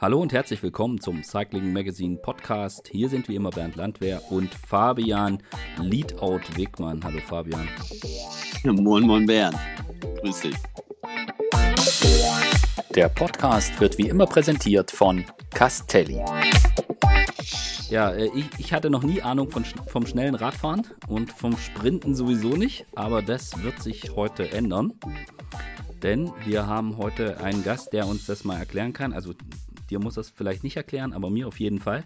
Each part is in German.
Hallo und herzlich willkommen zum Cycling Magazine Podcast. Hier sind wie immer Bernd Landwehr und Fabian Leadout Wegmann. Hallo Fabian. Ja, moin, moin Bernd. Grüß dich. Der Podcast wird wie immer präsentiert von Castelli. Ja, äh, ich, ich hatte noch nie Ahnung von, vom schnellen Radfahren und vom Sprinten sowieso nicht, aber das wird sich heute ändern. Denn wir haben heute einen Gast, der uns das mal erklären kann. Also dir muss das vielleicht nicht erklären, aber mir auf jeden Fall.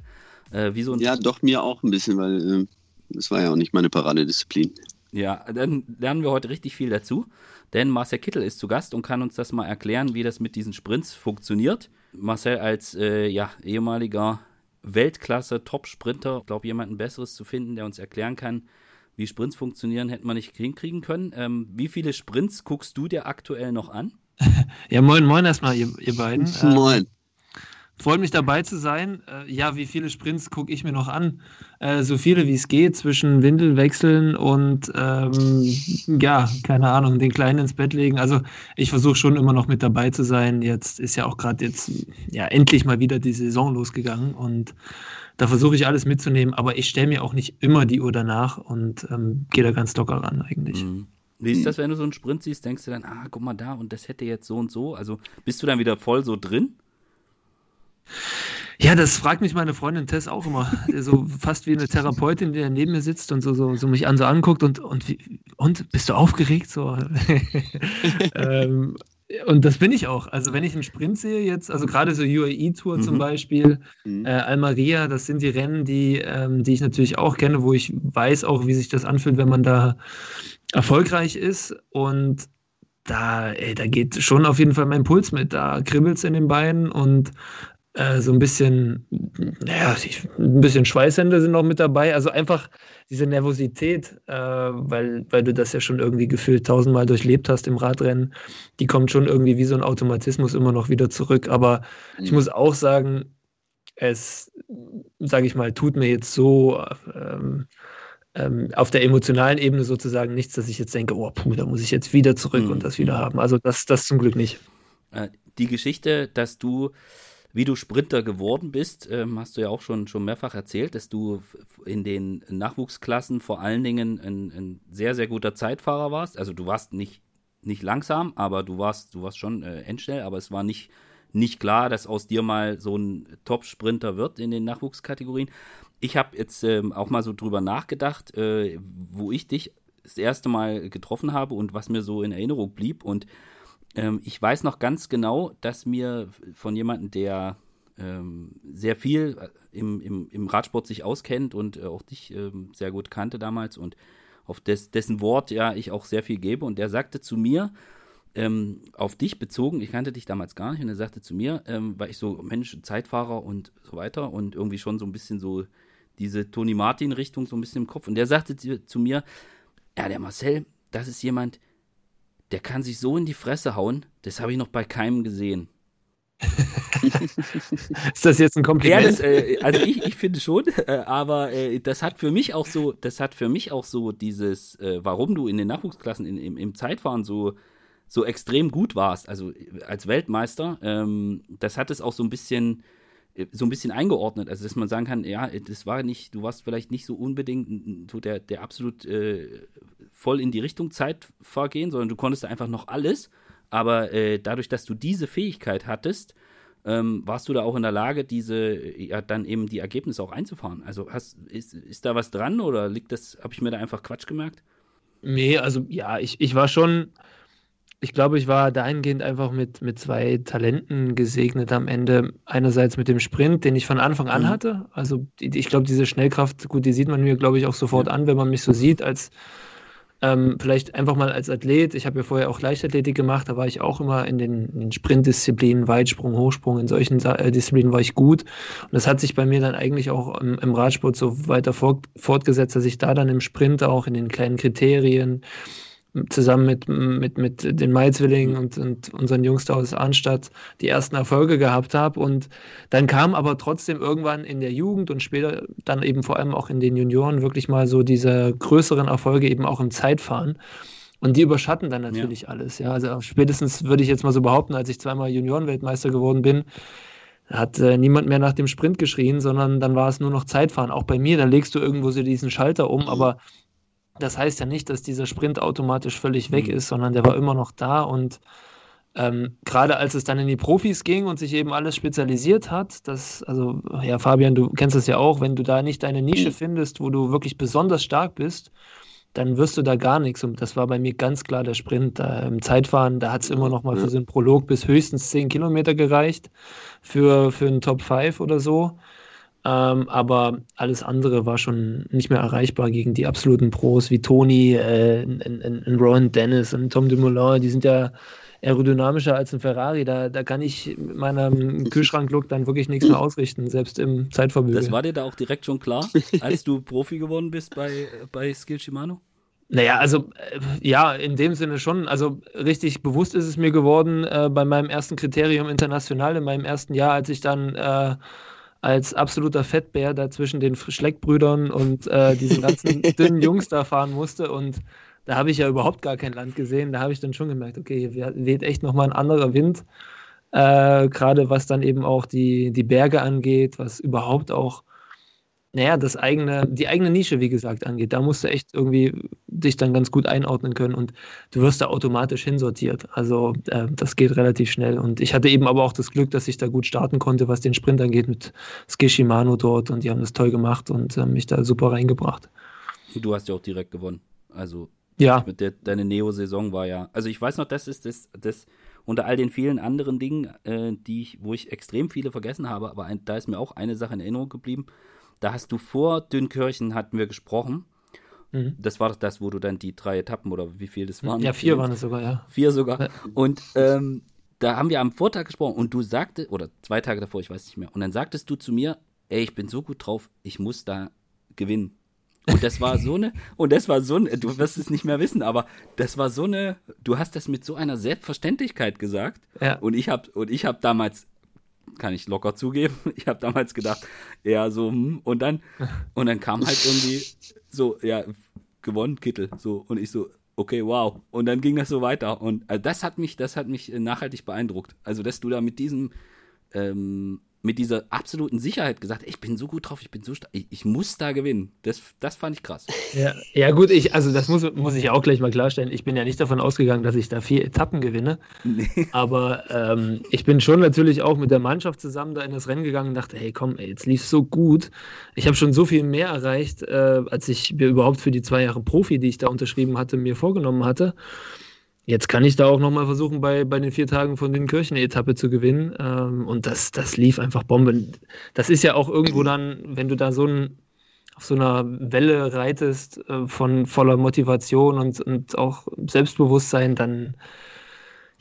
Äh, wie so ja, doch mir auch ein bisschen, weil äh, das war ja auch nicht meine Paradedisziplin. Ja, dann lernen wir heute richtig viel dazu. Denn Marcel Kittel ist zu Gast und kann uns das mal erklären, wie das mit diesen Sprints funktioniert. Marcel als äh, ja, ehemaliger Weltklasse Top-Sprinter, ich glaube, jemanden Besseres zu finden, der uns erklären kann, wie Sprints funktionieren, hätte man nicht hinkriegen können. Ähm, wie viele Sprints guckst du dir aktuell noch an? Ja, moin, moin erstmal, ihr, ihr beiden. Moin. Freut mich dabei zu sein. Äh, ja, wie viele Sprints gucke ich mir noch an? Äh, so viele wie es geht zwischen Windelwechseln und ähm, ja, keine Ahnung, den Kleinen ins Bett legen. Also ich versuche schon immer noch mit dabei zu sein. Jetzt ist ja auch gerade jetzt ja endlich mal wieder die Saison losgegangen und da versuche ich alles mitzunehmen, aber ich stelle mir auch nicht immer die Uhr danach und ähm, gehe da ganz locker ran eigentlich. Mhm. Wie ist das, wenn du so einen Sprint siehst, denkst du dann, ah, guck mal da und das hätte jetzt so und so? Also bist du dann wieder voll so drin? Ja, das fragt mich meine Freundin Tess auch immer. So fast wie eine Therapeutin, die neben mir sitzt und so, so, so mich an so anguckt und, und, wie, und bist du aufgeregt? So. ähm, und das bin ich auch. Also wenn ich einen Sprint sehe jetzt, also gerade so UAE-Tour mhm. zum Beispiel, mhm. äh, Almaria, das sind die Rennen, die, ähm, die ich natürlich auch kenne, wo ich weiß auch, wie sich das anfühlt, wenn man da erfolgreich ist. Und da, ey, da geht schon auf jeden Fall mein Puls mit. Da kribbelt es in den Beinen und äh, so ein bisschen, naja, ein bisschen Schweißhände sind noch mit dabei. Also einfach diese Nervosität, äh, weil, weil du das ja schon irgendwie gefühlt tausendmal durchlebt hast im Radrennen, die kommt schon irgendwie wie so ein Automatismus immer noch wieder zurück. Aber mhm. ich muss auch sagen, es, sage ich mal, tut mir jetzt so ähm, ähm, auf der emotionalen Ebene sozusagen nichts, dass ich jetzt denke, oh puh, da muss ich jetzt wieder zurück mhm. und das wieder haben. Also das, das zum Glück nicht. Äh, die Geschichte, dass du wie du Sprinter geworden bist, ähm, hast du ja auch schon, schon mehrfach erzählt, dass du in den Nachwuchsklassen vor allen Dingen ein, ein sehr, sehr guter Zeitfahrer warst. Also du warst nicht, nicht langsam, aber du warst, du warst schon äh, endschnell, aber es war nicht, nicht klar, dass aus dir mal so ein Top-Sprinter wird in den Nachwuchskategorien. Ich habe jetzt ähm, auch mal so drüber nachgedacht, äh, wo ich dich das erste Mal getroffen habe und was mir so in Erinnerung blieb. Und ähm, ich weiß noch ganz genau, dass mir von jemandem, der ähm, sehr viel äh, im, im, im Radsport sich auskennt und äh, auch dich ähm, sehr gut kannte damals und auf des, dessen Wort ja ich auch sehr viel gebe. Und der sagte zu mir, ähm, auf dich bezogen, ich kannte dich damals gar nicht, und er sagte zu mir, ähm, weil ich so, Mensch, Zeitfahrer und so weiter und irgendwie schon so ein bisschen so diese Toni Martin-Richtung so ein bisschen im Kopf. Und der sagte zu, zu mir, ja, der Marcel, das ist jemand, der kann sich so in die Fresse hauen, das habe ich noch bei keinem gesehen. ist das jetzt ein Kompliment? Ja, das, äh, also ich, ich finde schon, äh, aber äh, das hat für mich auch so, das hat für mich auch so dieses, äh, warum du in den Nachwuchsklassen in, im, im Zeitfahren so, so extrem gut warst, also als Weltmeister, ähm, das hat es auch so ein bisschen äh, so ein bisschen eingeordnet, also dass man sagen kann, ja, das war nicht, du warst vielleicht nicht so unbedingt so der, der absolut äh, voll in die Richtung Zeitfahr gehen, sondern du konntest einfach noch alles, aber äh, dadurch, dass du diese Fähigkeit hattest, ähm, warst du da auch in der Lage, diese, ja, dann eben die Ergebnisse auch einzufahren. Also hast, ist, ist da was dran oder liegt das, habe ich mir da einfach Quatsch gemerkt? Nee, also ja, ich, ich war schon, ich glaube, ich war dahingehend einfach mit, mit zwei Talenten gesegnet am Ende. Einerseits mit dem Sprint, den ich von Anfang an mhm. hatte. Also ich glaube, diese Schnellkraft, gut, die sieht man mir, glaube ich, auch sofort an, wenn man mich so sieht, als ähm, vielleicht einfach mal als Athlet. Ich habe ja vorher auch Leichtathletik gemacht, da war ich auch immer in den, in den Sprintdisziplinen, Weitsprung, Hochsprung, in solchen äh, Disziplinen war ich gut. Und das hat sich bei mir dann eigentlich auch im, im Radsport so weiter fort, fortgesetzt, dass ich da dann im Sprint auch in den kleinen Kriterien, zusammen mit, mit, mit den Maizwillingen und, und unseren Jungs da aus Arnstadt die ersten Erfolge gehabt habe. Und dann kam aber trotzdem irgendwann in der Jugend und später dann eben vor allem auch in den Junioren wirklich mal so diese größeren Erfolge eben auch im Zeitfahren. Und die überschatten dann natürlich ja. alles. Ja, also spätestens würde ich jetzt mal so behaupten, als ich zweimal Juniorenweltmeister geworden bin, hat äh, niemand mehr nach dem Sprint geschrien, sondern dann war es nur noch Zeitfahren. Auch bei mir, da legst du irgendwo so diesen Schalter um, aber das heißt ja nicht, dass dieser Sprint automatisch völlig weg mhm. ist, sondern der war immer noch da und ähm, gerade als es dann in die Profis ging und sich eben alles spezialisiert hat, das, also, ja, Fabian, du kennst das ja auch, wenn du da nicht deine Nische mhm. findest, wo du wirklich besonders stark bist, dann wirst du da gar nichts. Und das war bei mir ganz klar der Sprint. Da Im Zeitfahren, da hat es immer noch mal für so einen Prolog bis höchstens 10 Kilometer gereicht für, für einen Top 5 oder so. Ähm, aber alles andere war schon nicht mehr erreichbar gegen die absoluten Pros wie Toni, äh, in, in, in Rowan Dennis und Tom Dumoulin. Die sind ja aerodynamischer als ein Ferrari. Da, da kann ich mit meinem Kühlschranklook dann wirklich nichts mehr ausrichten, selbst im Zeitverbügel. Das war dir da auch direkt schon klar, als du Profi geworden bist bei, bei Skill Shimano? Naja, also äh, ja, in dem Sinne schon. Also richtig bewusst ist es mir geworden äh, bei meinem ersten Kriterium international, in meinem ersten Jahr, als ich dann äh, als absoluter Fettbär da zwischen den Schleckbrüdern und äh, diesen ganzen dünnen Jungs da fahren musste und da habe ich ja überhaupt gar kein Land gesehen. Da habe ich dann schon gemerkt, okay, hier weht echt nochmal ein anderer Wind. Äh, Gerade was dann eben auch die, die Berge angeht, was überhaupt auch, naja, das eigene, die eigene Nische, wie gesagt, angeht. Da musst du echt irgendwie dich dann ganz gut einordnen können und du wirst da automatisch hinsortiert. Also äh, das geht relativ schnell. Und ich hatte eben aber auch das Glück, dass ich da gut starten konnte, was den Sprint angeht, mit Ski Shimano dort und die haben das toll gemacht und äh, mich da super reingebracht. Du hast ja auch direkt gewonnen. Also ja. Mit der, deine Neo-Saison war ja. Also ich weiß noch, das ist das, das unter all den vielen anderen Dingen, äh, die ich, wo ich extrem viele vergessen habe, aber ein, da ist mir auch eine Sache in Erinnerung geblieben. Da hast du vor Dünnkirchen hatten wir gesprochen. Mhm. Das war doch das, wo du dann die drei Etappen oder wie viel das waren? Ja, vier waren es sogar, ja. Vier sogar. Und ähm, da haben wir am Vortag gesprochen und du sagte, oder zwei Tage davor, ich weiß nicht mehr, und dann sagtest du zu mir, ey, ich bin so gut drauf, ich muss da gewinnen. Und das war so eine, und das war so eine, du wirst es nicht mehr wissen, aber das war so eine, du hast das mit so einer Selbstverständlichkeit gesagt. Ja. Und ich habe und ich habe damals, kann ich locker zugeben, ich habe damals gedacht, ja so, hm, und dann, und dann kam halt irgendwie so, ja, gewonnen, Kittel, so, und ich so, okay, wow. Und dann ging das so weiter. Und also das hat mich, das hat mich nachhaltig beeindruckt. Also, dass du da mit diesem, ähm, mit dieser absoluten Sicherheit gesagt, ich bin so gut drauf, ich bin so stark, ich, ich, muss da gewinnen. Das, das fand ich krass. Ja, ja gut, ich, also das muss, muss ich auch gleich mal klarstellen. Ich bin ja nicht davon ausgegangen, dass ich da vier Etappen gewinne. Nee. Aber ähm, ich bin schon natürlich auch mit der Mannschaft zusammen da in das Rennen gegangen und dachte, hey komm, ey, jetzt lief so gut. Ich habe schon so viel mehr erreicht, äh, als ich mir überhaupt für die zwei Jahre Profi, die ich da unterschrieben hatte, mir vorgenommen hatte. Jetzt kann ich da auch nochmal versuchen, bei, bei den vier Tagen von den Kirchen-Etappe zu gewinnen. Ähm, und das, das lief einfach Bombe. Das ist ja auch irgendwo dann, wenn du da so ein, auf so einer Welle reitest äh, von voller Motivation und, und auch Selbstbewusstsein, dann,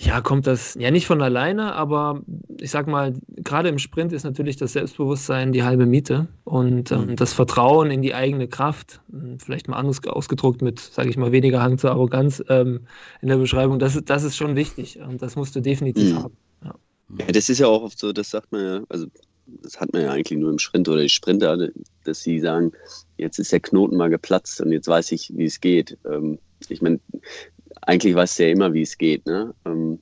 ja, kommt das ja nicht von alleine, aber ich sag mal, gerade im Sprint ist natürlich das Selbstbewusstsein die halbe Miete und ähm, mhm. das Vertrauen in die eigene Kraft, vielleicht mal anders ausgedruckt mit, sage ich mal, weniger Hang zur Arroganz ähm, in der Beschreibung, das, das ist schon wichtig und das musst du definitiv mhm. haben. Ja. ja. das ist ja auch oft so, das sagt man ja, also das hat man ja eigentlich nur im Sprint oder die Sprinter, dass sie sagen, jetzt ist der Knoten mal geplatzt und jetzt weiß ich, wie es geht. Ähm, ich meine, eigentlich weißt du ja immer, wie es geht. Ne? Ähm,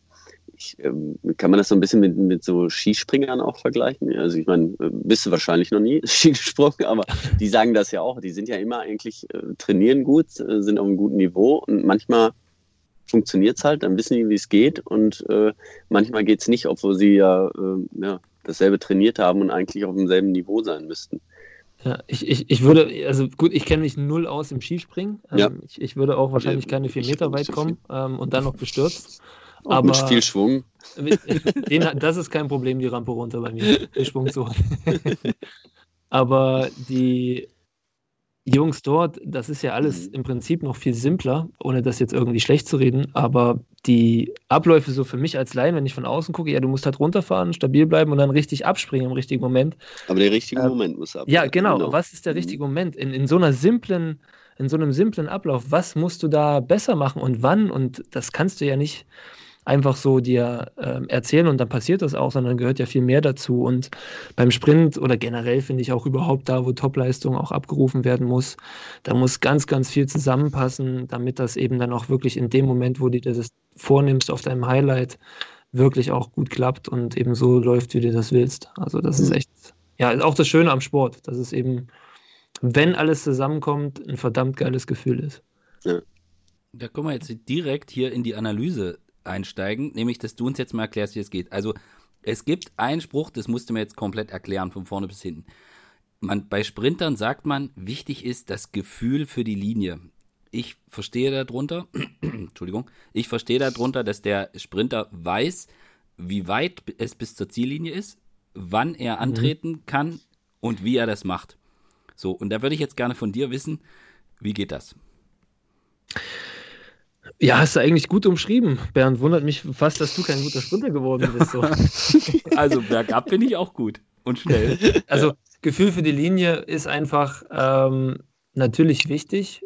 ich, ähm, kann man das so ein bisschen mit, mit so Skispringern auch vergleichen? Also ich meine, äh, bist du wahrscheinlich noch nie Ski gesprungen, aber die sagen das ja auch. Die sind ja immer eigentlich, äh, trainieren gut, äh, sind auf einem guten Niveau und manchmal funktioniert es halt, dann wissen die, wie es geht und äh, manchmal geht es nicht, obwohl sie ja, äh, ja dasselbe trainiert haben und eigentlich auf demselben Niveau sein müssten. Ja, ich, ich, ich würde, also gut, ich kenne mich null aus im Skispringen. Ähm, ja. ich, ich würde auch wahrscheinlich keine vier Meter weit kommen ähm, und dann noch gestürzt. Auch aber mit viel Schwung. Den, das ist kein Problem, die Rampe runter bei mir, den Schwung zu holen. aber die, Jungs dort, das ist ja alles mhm. im Prinzip noch viel simpler, ohne das jetzt irgendwie schlecht zu reden, aber die Abläufe so für mich als Laien, wenn ich von außen gucke, ja, du musst halt runterfahren, stabil bleiben und dann richtig abspringen im richtigen Moment. Aber der richtige äh, Moment muss ab. Ja, genau. genau. Was ist der mhm. richtige Moment? In, in so einer simplen, in so einem simplen Ablauf, was musst du da besser machen und wann? Und das kannst du ja nicht einfach so dir äh, erzählen und dann passiert das auch, sondern gehört ja viel mehr dazu. Und beim Sprint oder generell finde ich auch überhaupt da, wo Topleistung auch abgerufen werden muss, da muss ganz, ganz viel zusammenpassen, damit das eben dann auch wirklich in dem Moment, wo du das vornimmst auf deinem Highlight, wirklich auch gut klappt und eben so läuft, wie du das willst. Also das ist mhm. echt, ja, ist auch das Schöne am Sport, dass es eben, wenn alles zusammenkommt, ein verdammt geiles Gefühl ist. Ja. Da können wir jetzt direkt hier in die Analyse einsteigen, nämlich, dass du uns jetzt mal erklärst, wie es geht. Also es gibt einen Spruch, das musst du mir jetzt komplett erklären, von vorne bis hinten. Man, bei Sprintern sagt man, wichtig ist das Gefühl für die Linie. Ich verstehe darunter, Entschuldigung, ich verstehe darunter, dass der Sprinter weiß, wie weit es bis zur Ziellinie ist, wann er mhm. antreten mhm. kann und wie er das macht. So, und da würde ich jetzt gerne von dir wissen, wie geht das? Ja, hast du eigentlich gut umschrieben. Bernd, wundert mich fast, dass du kein guter Sprinter geworden bist. So. also bergab bin ich auch gut und schnell. Also Gefühl für die Linie ist einfach ähm, natürlich wichtig.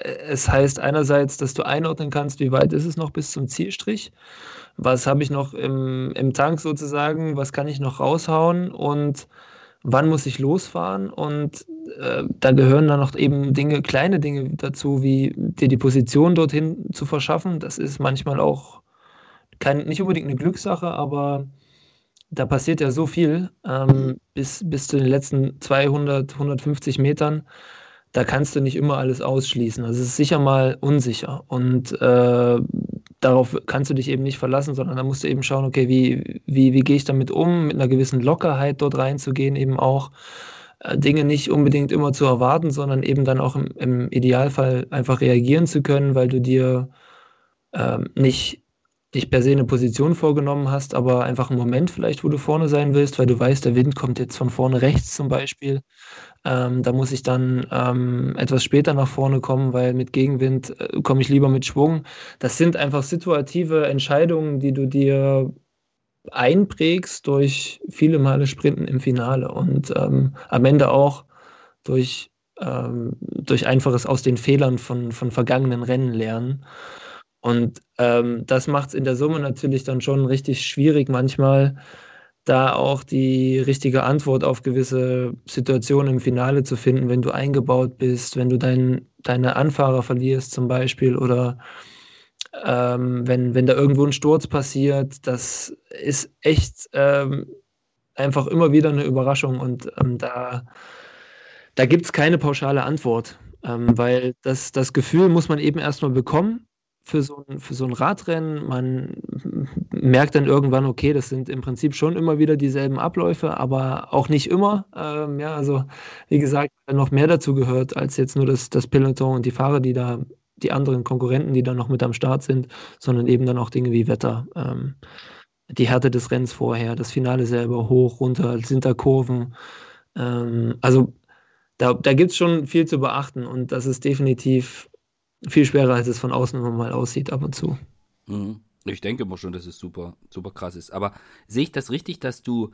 Es heißt einerseits, dass du einordnen kannst, wie weit ist es noch bis zum Zielstrich. Was habe ich noch im, im Tank sozusagen? Was kann ich noch raushauen? Und wann muss ich losfahren? Und äh, da gehören dann noch eben Dinge, kleine Dinge dazu, wie dir die Position dorthin zu verschaffen. Das ist manchmal auch kein, nicht unbedingt eine Glückssache, aber da passiert ja so viel ähm, bis, bis zu den letzten 200, 150 Metern. Da kannst du nicht immer alles ausschließen. Also es ist sicher mal unsicher und äh, darauf kannst du dich eben nicht verlassen, sondern da musst du eben schauen, okay, wie, wie, wie gehe ich damit um, mit einer gewissen Lockerheit dort reinzugehen, eben auch äh, Dinge nicht unbedingt immer zu erwarten, sondern eben dann auch im, im Idealfall einfach reagieren zu können, weil du dir ähm, nicht, nicht per se eine Position vorgenommen hast, aber einfach einen Moment vielleicht, wo du vorne sein willst, weil du weißt, der Wind kommt jetzt von vorne rechts zum Beispiel. Ähm, da muss ich dann ähm, etwas später nach vorne kommen, weil mit Gegenwind äh, komme ich lieber mit Schwung. Das sind einfach situative Entscheidungen, die du dir einprägst durch viele Male Sprinten im Finale und ähm, am Ende auch durch, ähm, durch einfaches aus den Fehlern von, von vergangenen Rennen lernen. Und ähm, das macht es in der Summe natürlich dann schon richtig schwierig manchmal, da auch die richtige Antwort auf gewisse Situationen im Finale zu finden, wenn du eingebaut bist, wenn du dein, deine Anfahrer verlierst zum Beispiel oder ähm, wenn, wenn da irgendwo ein Sturz passiert, das ist echt ähm, einfach immer wieder eine Überraschung und ähm, da, da gibt es keine pauschale Antwort, ähm, weil das, das Gefühl muss man eben erstmal bekommen für so, ein, für so ein Radrennen. Man merkt dann irgendwann, okay, das sind im Prinzip schon immer wieder dieselben Abläufe, aber auch nicht immer. Ähm, ja, also wie gesagt, noch mehr dazu gehört als jetzt nur das, das Peloton und die Fahrer, die da die anderen Konkurrenten, die dann noch mit am Start sind, sondern eben dann auch Dinge wie Wetter, ähm, die Härte des Rennens vorher, das Finale selber, hoch, runter, sind da Kurven. Ähm, also da, da gibt es schon viel zu beachten und das ist definitiv viel schwerer, als es von außen immer mal aussieht ab und zu. Mhm. Ich denke mal schon, dass es super, super krass ist. Aber sehe ich das richtig, dass du,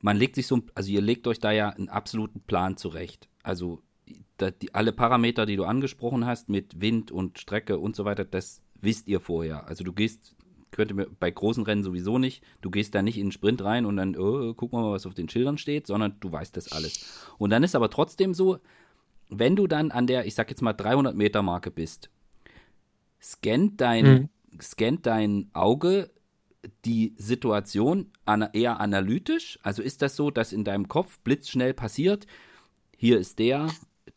man legt sich so, also ihr legt euch da ja einen absoluten Plan zurecht. Also die, alle Parameter, die du angesprochen hast, mit Wind und Strecke und so weiter, das wisst ihr vorher. Also du gehst, könnte mir bei großen Rennen sowieso nicht, du gehst da nicht in den Sprint rein und dann, oh, guck mal, was auf den Schildern steht, sondern du weißt das alles. Und dann ist aber trotzdem so, wenn du dann an der, ich sag jetzt mal 300 Meter Marke bist, scannt dein, mhm. scannt dein Auge die Situation eher analytisch? Also ist das so, dass in deinem Kopf blitzschnell passiert, hier ist der,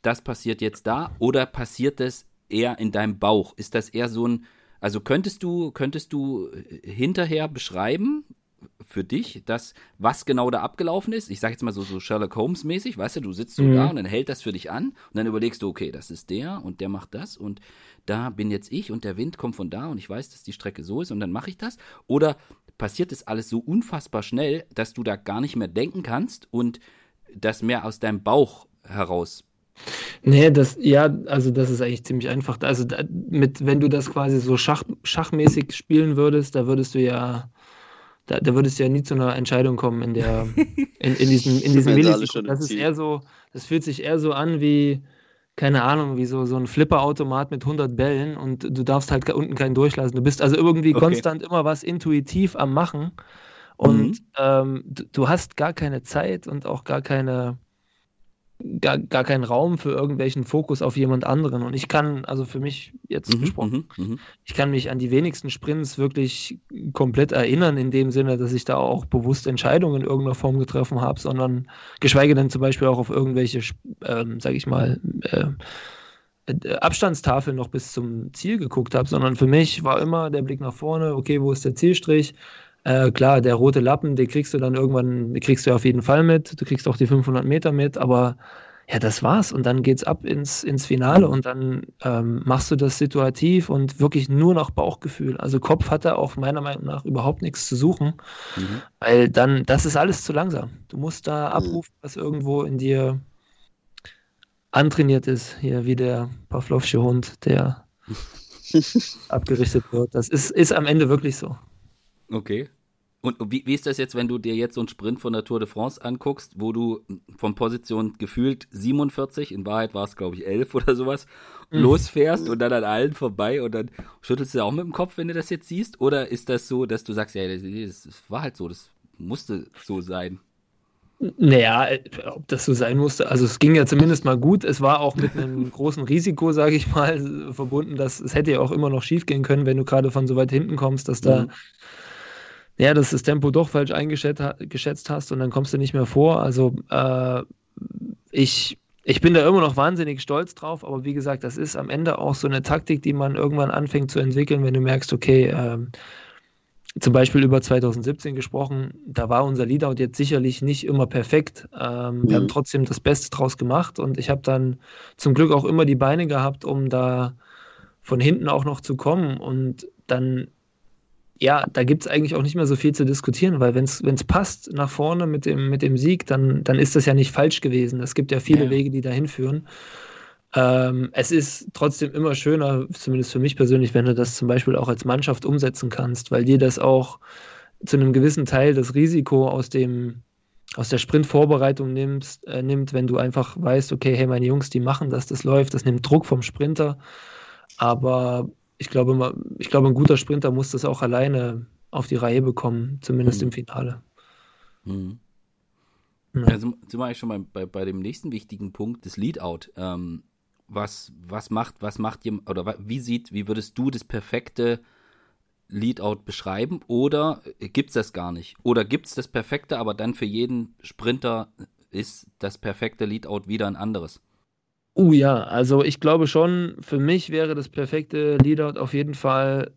das passiert jetzt da oder passiert das eher in deinem Bauch? Ist das eher so ein, also könntest du, könntest du äh, hinterher beschreiben für dich, dass was genau da abgelaufen ist? Ich sage jetzt mal so, so Sherlock Holmes mäßig, weißt du, du sitzt so mhm. da und dann hält das für dich an und dann überlegst du, okay, das ist der und der macht das und da bin jetzt ich und der Wind kommt von da und ich weiß, dass die Strecke so ist und dann mache ich das? Oder passiert das alles so unfassbar schnell, dass du da gar nicht mehr denken kannst und das mehr aus deinem Bauch heraus Nee, das, ja, also das ist eigentlich ziemlich einfach. Also da, mit, wenn du das quasi so Schach, schachmäßig spielen würdest, da würdest du ja, da, da würdest du ja nie zu einer Entscheidung kommen in der, in, in diesem, in diesem Millisekunden. Das ist eher so, das fühlt sich eher so an wie, keine Ahnung, wie so, so ein Flipperautomat mit 100 Bällen und du darfst halt unten keinen durchlassen. Du bist also irgendwie okay. konstant immer was intuitiv am Machen und mhm. ähm, du, du hast gar keine Zeit und auch gar keine, gar, gar keinen Raum für irgendwelchen Fokus auf jemand anderen. Und ich kann, also für mich jetzt mhm, gesprochen, mhm, mhm. ich kann mich an die wenigsten Sprints wirklich komplett erinnern, in dem Sinne, dass ich da auch bewusst Entscheidungen in irgendeiner Form getroffen habe, sondern geschweige denn zum Beispiel auch auf irgendwelche, ähm, sage ich mal, äh, äh, Abstandstafel noch bis zum Ziel geguckt habe, sondern für mich war immer der Blick nach vorne, okay, wo ist der Zielstrich? Äh, klar, der rote Lappen, den kriegst du dann irgendwann, den kriegst du auf jeden Fall mit, du kriegst auch die 500 Meter mit, aber ja, das war's. Und dann geht's ab ins, ins Finale und dann ähm, machst du das situativ und wirklich nur nach Bauchgefühl. Also Kopf hat da auch meiner Meinung nach überhaupt nichts zu suchen, mhm. weil dann, das ist alles zu langsam. Du musst da mhm. abrufen, was irgendwo in dir antrainiert ist, hier wie der Pavlovsche Hund, der abgerichtet wird. Das ist, ist am Ende wirklich so. Okay. Und wie, wie, ist das jetzt, wenn du dir jetzt so einen Sprint von der Tour de France anguckst, wo du von Position gefühlt 47, in Wahrheit war es glaube ich 11 oder sowas, mhm. losfährst und dann an allen vorbei und dann schüttelst du auch mit dem Kopf, wenn du das jetzt siehst? Oder ist das so, dass du sagst, ja, das, das war halt so, das musste so sein? Naja, ob das so sein musste, also es ging ja zumindest mal gut. Es war auch mit einem großen Risiko, sage ich mal, verbunden, dass es hätte ja auch immer noch schief gehen können, wenn du gerade von so weit hinten kommst, dass da mhm. Ja, dass das Tempo doch falsch eingeschätzt hast und dann kommst du nicht mehr vor. Also äh, ich, ich bin da immer noch wahnsinnig stolz drauf, aber wie gesagt, das ist am Ende auch so eine Taktik, die man irgendwann anfängt zu entwickeln, wenn du merkst, okay, äh, zum Beispiel über 2017 gesprochen, da war unser Leadout jetzt sicherlich nicht immer perfekt. Ähm, mhm. Wir haben mhm. trotzdem das Beste draus gemacht und ich habe dann zum Glück auch immer die Beine gehabt, um da von hinten auch noch zu kommen und dann, ja, da gibt es eigentlich auch nicht mehr so viel zu diskutieren, weil wenn es passt nach vorne mit dem, mit dem Sieg, dann, dann ist das ja nicht falsch gewesen. Es gibt ja viele ja. Wege, die dahin führen. Ähm, es ist trotzdem immer schöner, zumindest für mich persönlich, wenn du das zum Beispiel auch als Mannschaft umsetzen kannst, weil dir das auch zu einem gewissen Teil das Risiko aus dem aus der Sprintvorbereitung nimmst, äh, nimmt, wenn du einfach weißt, okay, hey, meine Jungs, die machen das, das läuft, das nimmt Druck vom Sprinter. Aber ich glaube, ich glaube, ein guter Sprinter muss das auch alleine auf die Reihe bekommen, zumindest mhm. im Finale. Mhm. Ja. Also sind wir eigentlich schon mal bei, bei dem nächsten wichtigen Punkt, das Leadout. Ähm, was, was macht, was macht jemand, oder wie sieht, wie würdest du das perfekte Leadout beschreiben? Oder gibt es das gar nicht? Oder gibt es das perfekte, aber dann für jeden Sprinter ist das perfekte Leadout wieder ein anderes? Uh ja, also ich glaube schon, für mich wäre das perfekte Leadout auf jeden Fall,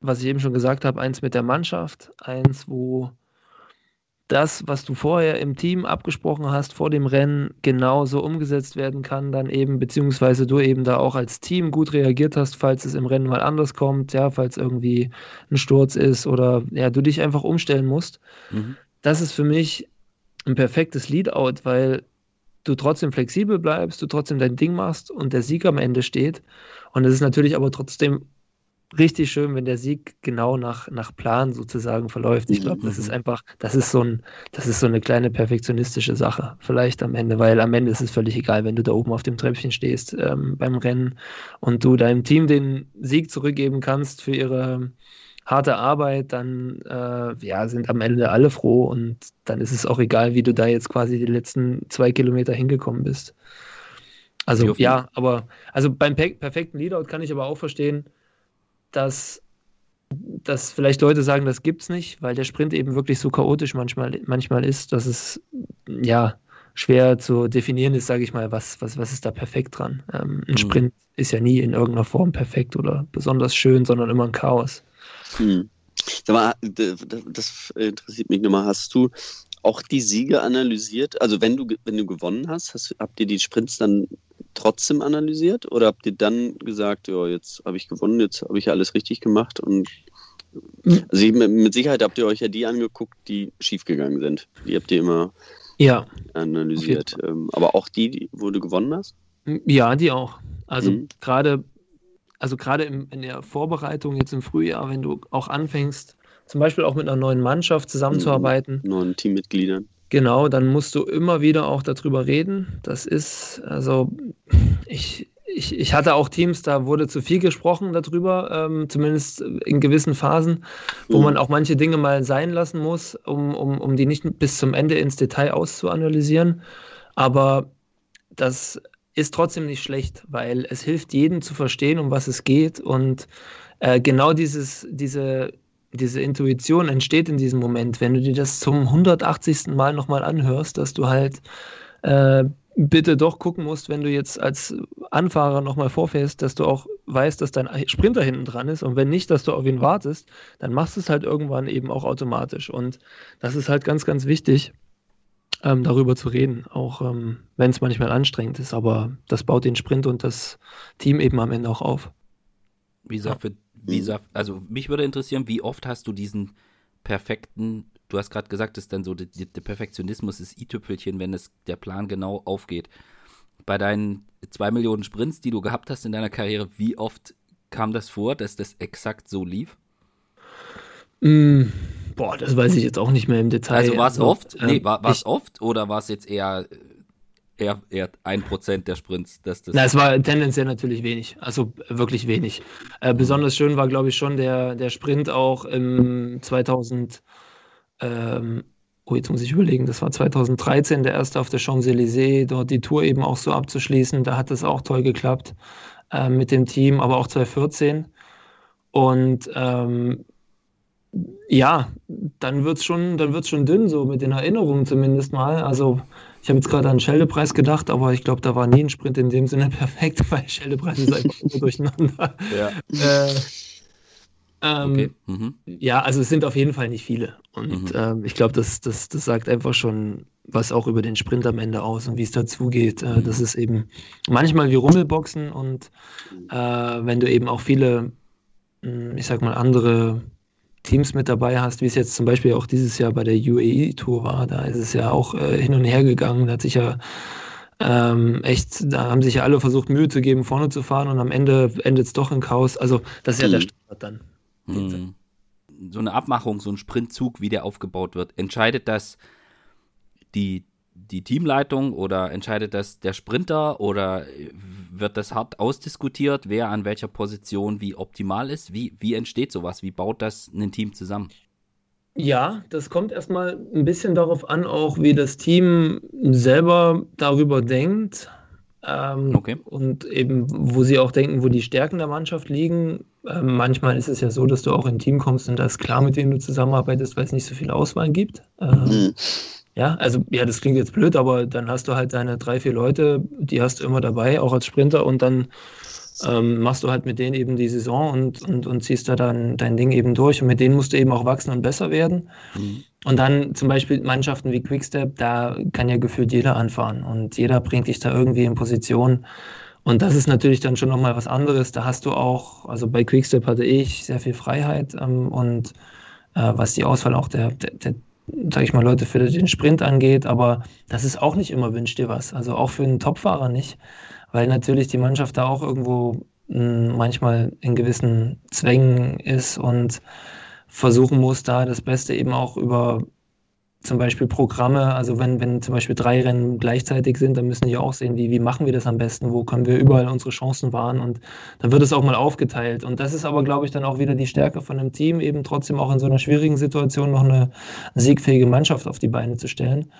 was ich eben schon gesagt habe, eins mit der Mannschaft, eins, wo das, was du vorher im Team abgesprochen hast vor dem Rennen, genauso umgesetzt werden kann, dann eben, beziehungsweise du eben da auch als Team gut reagiert hast, falls es im Rennen mal anders kommt, ja, falls irgendwie ein Sturz ist oder ja, du dich einfach umstellen musst. Mhm. Das ist für mich ein perfektes Leadout, weil du trotzdem flexibel bleibst, du trotzdem dein Ding machst und der Sieg am Ende steht. Und es ist natürlich aber trotzdem richtig schön, wenn der Sieg genau nach, nach Plan sozusagen verläuft. Ich glaube, das ist mhm. einfach, das ist so ein, das ist so eine kleine perfektionistische Sache, vielleicht am Ende, weil am Ende ist es völlig egal, wenn du da oben auf dem Treppchen stehst ähm, beim Rennen und du deinem Team den Sieg zurückgeben kannst für ihre harte Arbeit, dann äh, ja, sind am Ende alle froh und dann ist es auch egal, wie du da jetzt quasi die letzten zwei Kilometer hingekommen bist. Also ja, aber also beim perfekten Leadout kann ich aber auch verstehen, dass, dass vielleicht Leute sagen, das gibt's nicht, weil der Sprint eben wirklich so chaotisch manchmal, manchmal ist, dass es ja schwer zu definieren ist, sage ich mal, was, was, was ist da perfekt dran. Ähm, ein mhm. Sprint ist ja nie in irgendeiner Form perfekt oder besonders schön, sondern immer ein Chaos. Sag mal, das interessiert mich nochmal. Hast du auch die Siege analysiert? Also wenn du, wenn du gewonnen hast, hast, habt ihr die Sprints dann trotzdem analysiert oder habt ihr dann gesagt, ja, jetzt habe ich gewonnen, jetzt habe ich alles richtig gemacht und also mit Sicherheit habt ihr euch ja die angeguckt, die schiefgegangen sind. Die habt ihr immer ja. analysiert. Ähm, aber auch die, die, wo du gewonnen hast? Ja, die auch. Also mhm. gerade also gerade in der Vorbereitung jetzt im Frühjahr, wenn du auch anfängst, zum Beispiel auch mit einer neuen Mannschaft zusammenzuarbeiten. Neuen Teammitgliedern. Genau, dann musst du immer wieder auch darüber reden. Das ist, also ich, ich, ich hatte auch Teams, da wurde zu viel gesprochen darüber, ähm, zumindest in gewissen Phasen, wo mhm. man auch manche Dinge mal sein lassen muss, um, um, um die nicht bis zum Ende ins Detail auszuanalysieren. Aber das ist trotzdem nicht schlecht, weil es hilft jedem zu verstehen, um was es geht. Und äh, genau dieses, diese, diese Intuition entsteht in diesem Moment, wenn du dir das zum 180. Mal nochmal anhörst, dass du halt äh, bitte doch gucken musst, wenn du jetzt als Anfahrer nochmal vorfährst, dass du auch weißt, dass dein Sprinter hinten dran ist und wenn nicht, dass du auf ihn wartest, dann machst du es halt irgendwann eben auch automatisch. Und das ist halt ganz, ganz wichtig, ähm, darüber zu reden, auch ähm, wenn es manchmal anstrengend ist, aber das baut den Sprint und das Team eben am Ende auch auf. Wie gesagt, für, wie gesagt, also mich würde interessieren, wie oft hast du diesen perfekten du hast gerade gesagt, ist dann so, der, der Perfektionismus ist i-Tüpfelchen, wenn es der Plan genau aufgeht. Bei deinen zwei Millionen Sprints, die du gehabt hast in deiner Karriere, wie oft kam das vor, dass das exakt so lief? Mm, boah, das weiß ich jetzt auch nicht mehr im Detail. Also war es oft? Ähm, nee, war es oft oder war es jetzt eher eher, eher ein Prozent der Sprints. Dass das Na, es war tendenziell natürlich wenig, also wirklich wenig. Äh, besonders schön war, glaube ich, schon der, der Sprint auch im 2000, ähm, oh, jetzt muss ich überlegen, das war 2013 der erste auf der Champs-Élysées, dort die Tour eben auch so abzuschließen. Da hat es auch toll geklappt äh, mit dem Team, aber auch 2014. Und ähm, ja, dann wird es schon, schon dünn, so mit den Erinnerungen zumindest mal. Also ich habe jetzt gerade an Scheldepreis gedacht, aber ich glaube, da war nie ein Sprint in dem Sinne perfekt, weil Scheldepreis ist einfach immer durcheinander. Ja. Äh, ähm, okay. Mhm. Ja, also es sind auf jeden Fall nicht viele. Und mhm. ähm, ich glaube, das, das, das sagt einfach schon was auch über den Sprint am Ende aus und wie es dazugeht. Äh, das ist eben manchmal wie Rummelboxen und äh, wenn du eben auch viele, hm, ich sag mal, andere Teams mit dabei hast, wie es jetzt zum Beispiel auch dieses Jahr bei der UAE-Tour war, da ist es ja auch äh, hin und her gegangen. Da hat sich ja ähm, echt, da haben sich ja alle versucht, Mühe zu geben, vorne zu fahren und am Ende endet es doch in Chaos. Also, das ist ja der mhm. Standard dann. Hm. So eine Abmachung, so ein Sprintzug, wie der aufgebaut wird, entscheidet das die, die Teamleitung oder entscheidet das der Sprinter oder wird das hart ausdiskutiert, wer an welcher Position wie optimal ist? Wie, wie entsteht sowas? Wie baut das ein Team zusammen? Ja, das kommt erstmal ein bisschen darauf an, auch wie das Team selber darüber denkt. Ähm, okay. Und eben, wo sie auch denken, wo die Stärken der Mannschaft liegen. Ähm, manchmal ist es ja so, dass du auch in ein Team kommst und da ist klar, mit wem du zusammenarbeitest, weil es nicht so viel Auswahl gibt. Ähm, mhm. Ja, also, ja, das klingt jetzt blöd, aber dann hast du halt deine drei, vier Leute, die hast du immer dabei, auch als Sprinter und dann ähm, machst du halt mit denen eben die Saison und, und, und ziehst da dann dein Ding eben durch und mit denen musst du eben auch wachsen und besser werden. Mhm. Und dann zum Beispiel Mannschaften wie Quickstep, da kann ja gefühlt jeder anfahren und jeder bringt dich da irgendwie in Position. Und das ist natürlich dann schon nochmal was anderes. Da hast du auch, also bei Quickstep hatte ich sehr viel Freiheit ähm, und äh, was die Auswahl auch der, der, der sag ich mal, Leute für den Sprint angeht, aber das ist auch nicht immer wünscht dir was. Also auch für einen Topfahrer nicht weil natürlich die Mannschaft da auch irgendwo hm, manchmal in gewissen Zwängen ist und versuchen muss, da das Beste eben auch über zum Beispiel Programme, also wenn, wenn zum Beispiel drei Rennen gleichzeitig sind, dann müssen die auch sehen, wie, wie machen wir das am besten, wo können wir überall unsere Chancen wahren und dann wird es auch mal aufgeteilt. Und das ist aber, glaube ich, dann auch wieder die Stärke von einem Team, eben trotzdem auch in so einer schwierigen Situation noch eine siegfähige Mannschaft auf die Beine zu stellen.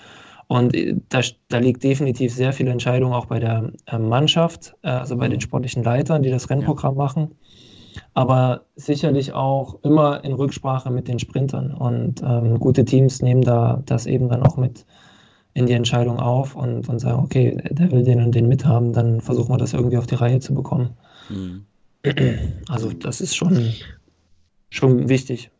Und äh, da, da liegt definitiv sehr viel Entscheidung auch bei der äh, Mannschaft, äh, also bei den mhm. sportlichen Leitern, die das Rennprogramm machen. Aber sicherlich auch immer in Rücksprache mit den Sprintern. Und ähm, gute Teams nehmen da das eben dann auch mit in die Entscheidung auf und, und sagen, okay, der will den und den mithaben, dann versuchen wir das irgendwie auf die Reihe zu bekommen. Mhm. Also das ist schon, schon wichtig.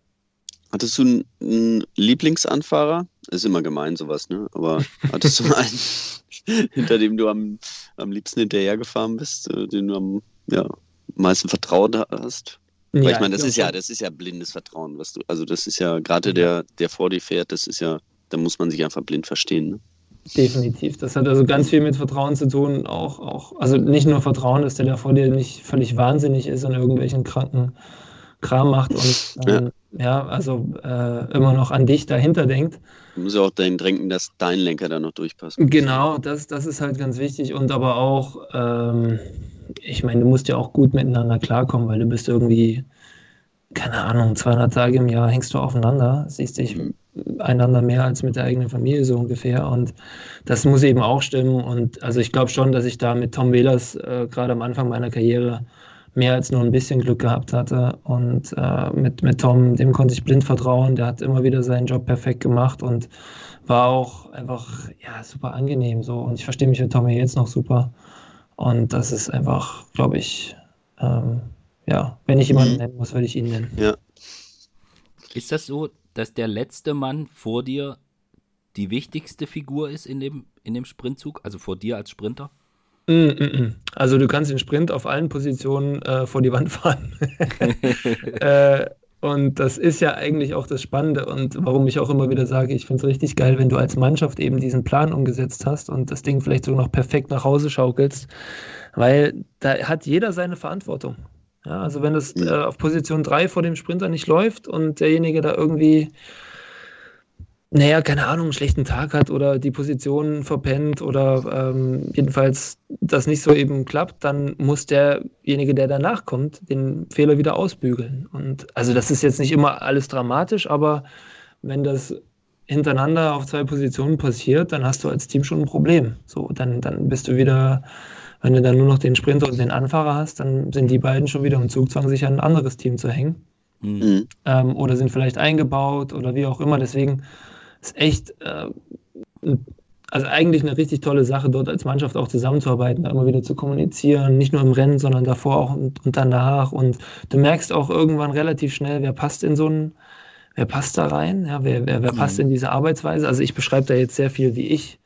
Hattest du einen Lieblingsanfahrer? Ist immer gemein, sowas, ne? Aber hattest du einen, hinter dem du am, am liebsten hinterhergefahren bist, äh, den du am ja, meisten vertraut hast? Weil ja, ich meine, das ist ja, das ist ja blindes Vertrauen, was du, also das ist ja gerade der, der vor dir fährt, das ist ja, da muss man sich einfach blind verstehen. Ne? Definitiv. Das hat also ganz viel mit Vertrauen zu tun. Auch, auch, also nicht nur Vertrauen, dass der da vor dir nicht völlig wahnsinnig ist und irgendwelchen kranken Kram macht und ähm, ja. Ja. also äh, immer noch an dich dahinter denkt. Du musst ja auch dahin drängen, dass dein Lenker da noch durchpasst. Genau, das, das ist halt ganz wichtig und aber auch, ähm, ich meine, du musst ja auch gut miteinander klarkommen, weil du bist irgendwie, keine Ahnung, 200 Tage im Jahr hängst du aufeinander, siehst dich einander mehr als mit der eigenen Familie so ungefähr. Und das muss eben auch stimmen. Und also ich glaube schon, dass ich da mit Tom Wählers äh, gerade am Anfang meiner Karriere mehr als nur ein bisschen Glück gehabt hatte. Und äh, mit, mit Tom, dem konnte ich blind vertrauen. Der hat immer wieder seinen Job perfekt gemacht und war auch einfach ja, super angenehm so. Und ich verstehe mich mit Tommy jetzt noch super. Und das ist einfach, glaube ich, ähm, ja, wenn ich jemanden mhm. nennen muss, würde ich ihn nennen. Ja. Ist das so, dass der letzte Mann vor dir die wichtigste Figur ist in dem, in dem Sprintzug, also vor dir als Sprinter? Mm, mm, mm. Also du kannst den Sprint auf allen Positionen äh, vor die Wand fahren. äh, und das ist ja eigentlich auch das Spannende und warum ich auch immer wieder sage, ich finde es richtig geil, wenn du als Mannschaft eben diesen Plan umgesetzt hast und das Ding vielleicht sogar noch perfekt nach Hause schaukelst, weil da hat jeder seine Verantwortung. Ja, also wenn es äh, auf Position 3 vor dem Sprinter nicht läuft und derjenige da irgendwie naja, keine Ahnung, einen schlechten Tag hat oder die Position verpennt oder ähm, jedenfalls das nicht so eben klappt, dann muss derjenige, der danach kommt, den Fehler wieder ausbügeln. Und also das ist jetzt nicht immer alles dramatisch, aber wenn das hintereinander auf zwei Positionen passiert, dann hast du als Team schon ein Problem. So, dann, dann bist du wieder, wenn du dann nur noch den Sprinter und den Anfahrer hast, dann sind die beiden schon wieder im Zugzwang, sich an ein anderes Team zu hängen. Mhm. Ähm, oder sind vielleicht eingebaut oder wie auch immer. Deswegen ist echt, äh, also eigentlich eine richtig tolle Sache, dort als Mannschaft auch zusammenzuarbeiten, da immer wieder zu kommunizieren, nicht nur im Rennen, sondern davor auch und, und danach. Und du merkst auch irgendwann relativ schnell, wer passt in so einen, wer passt da rein, ja, wer, wer, wer passt mhm. in diese Arbeitsweise. Also ich beschreibe da jetzt sehr viel, wie ich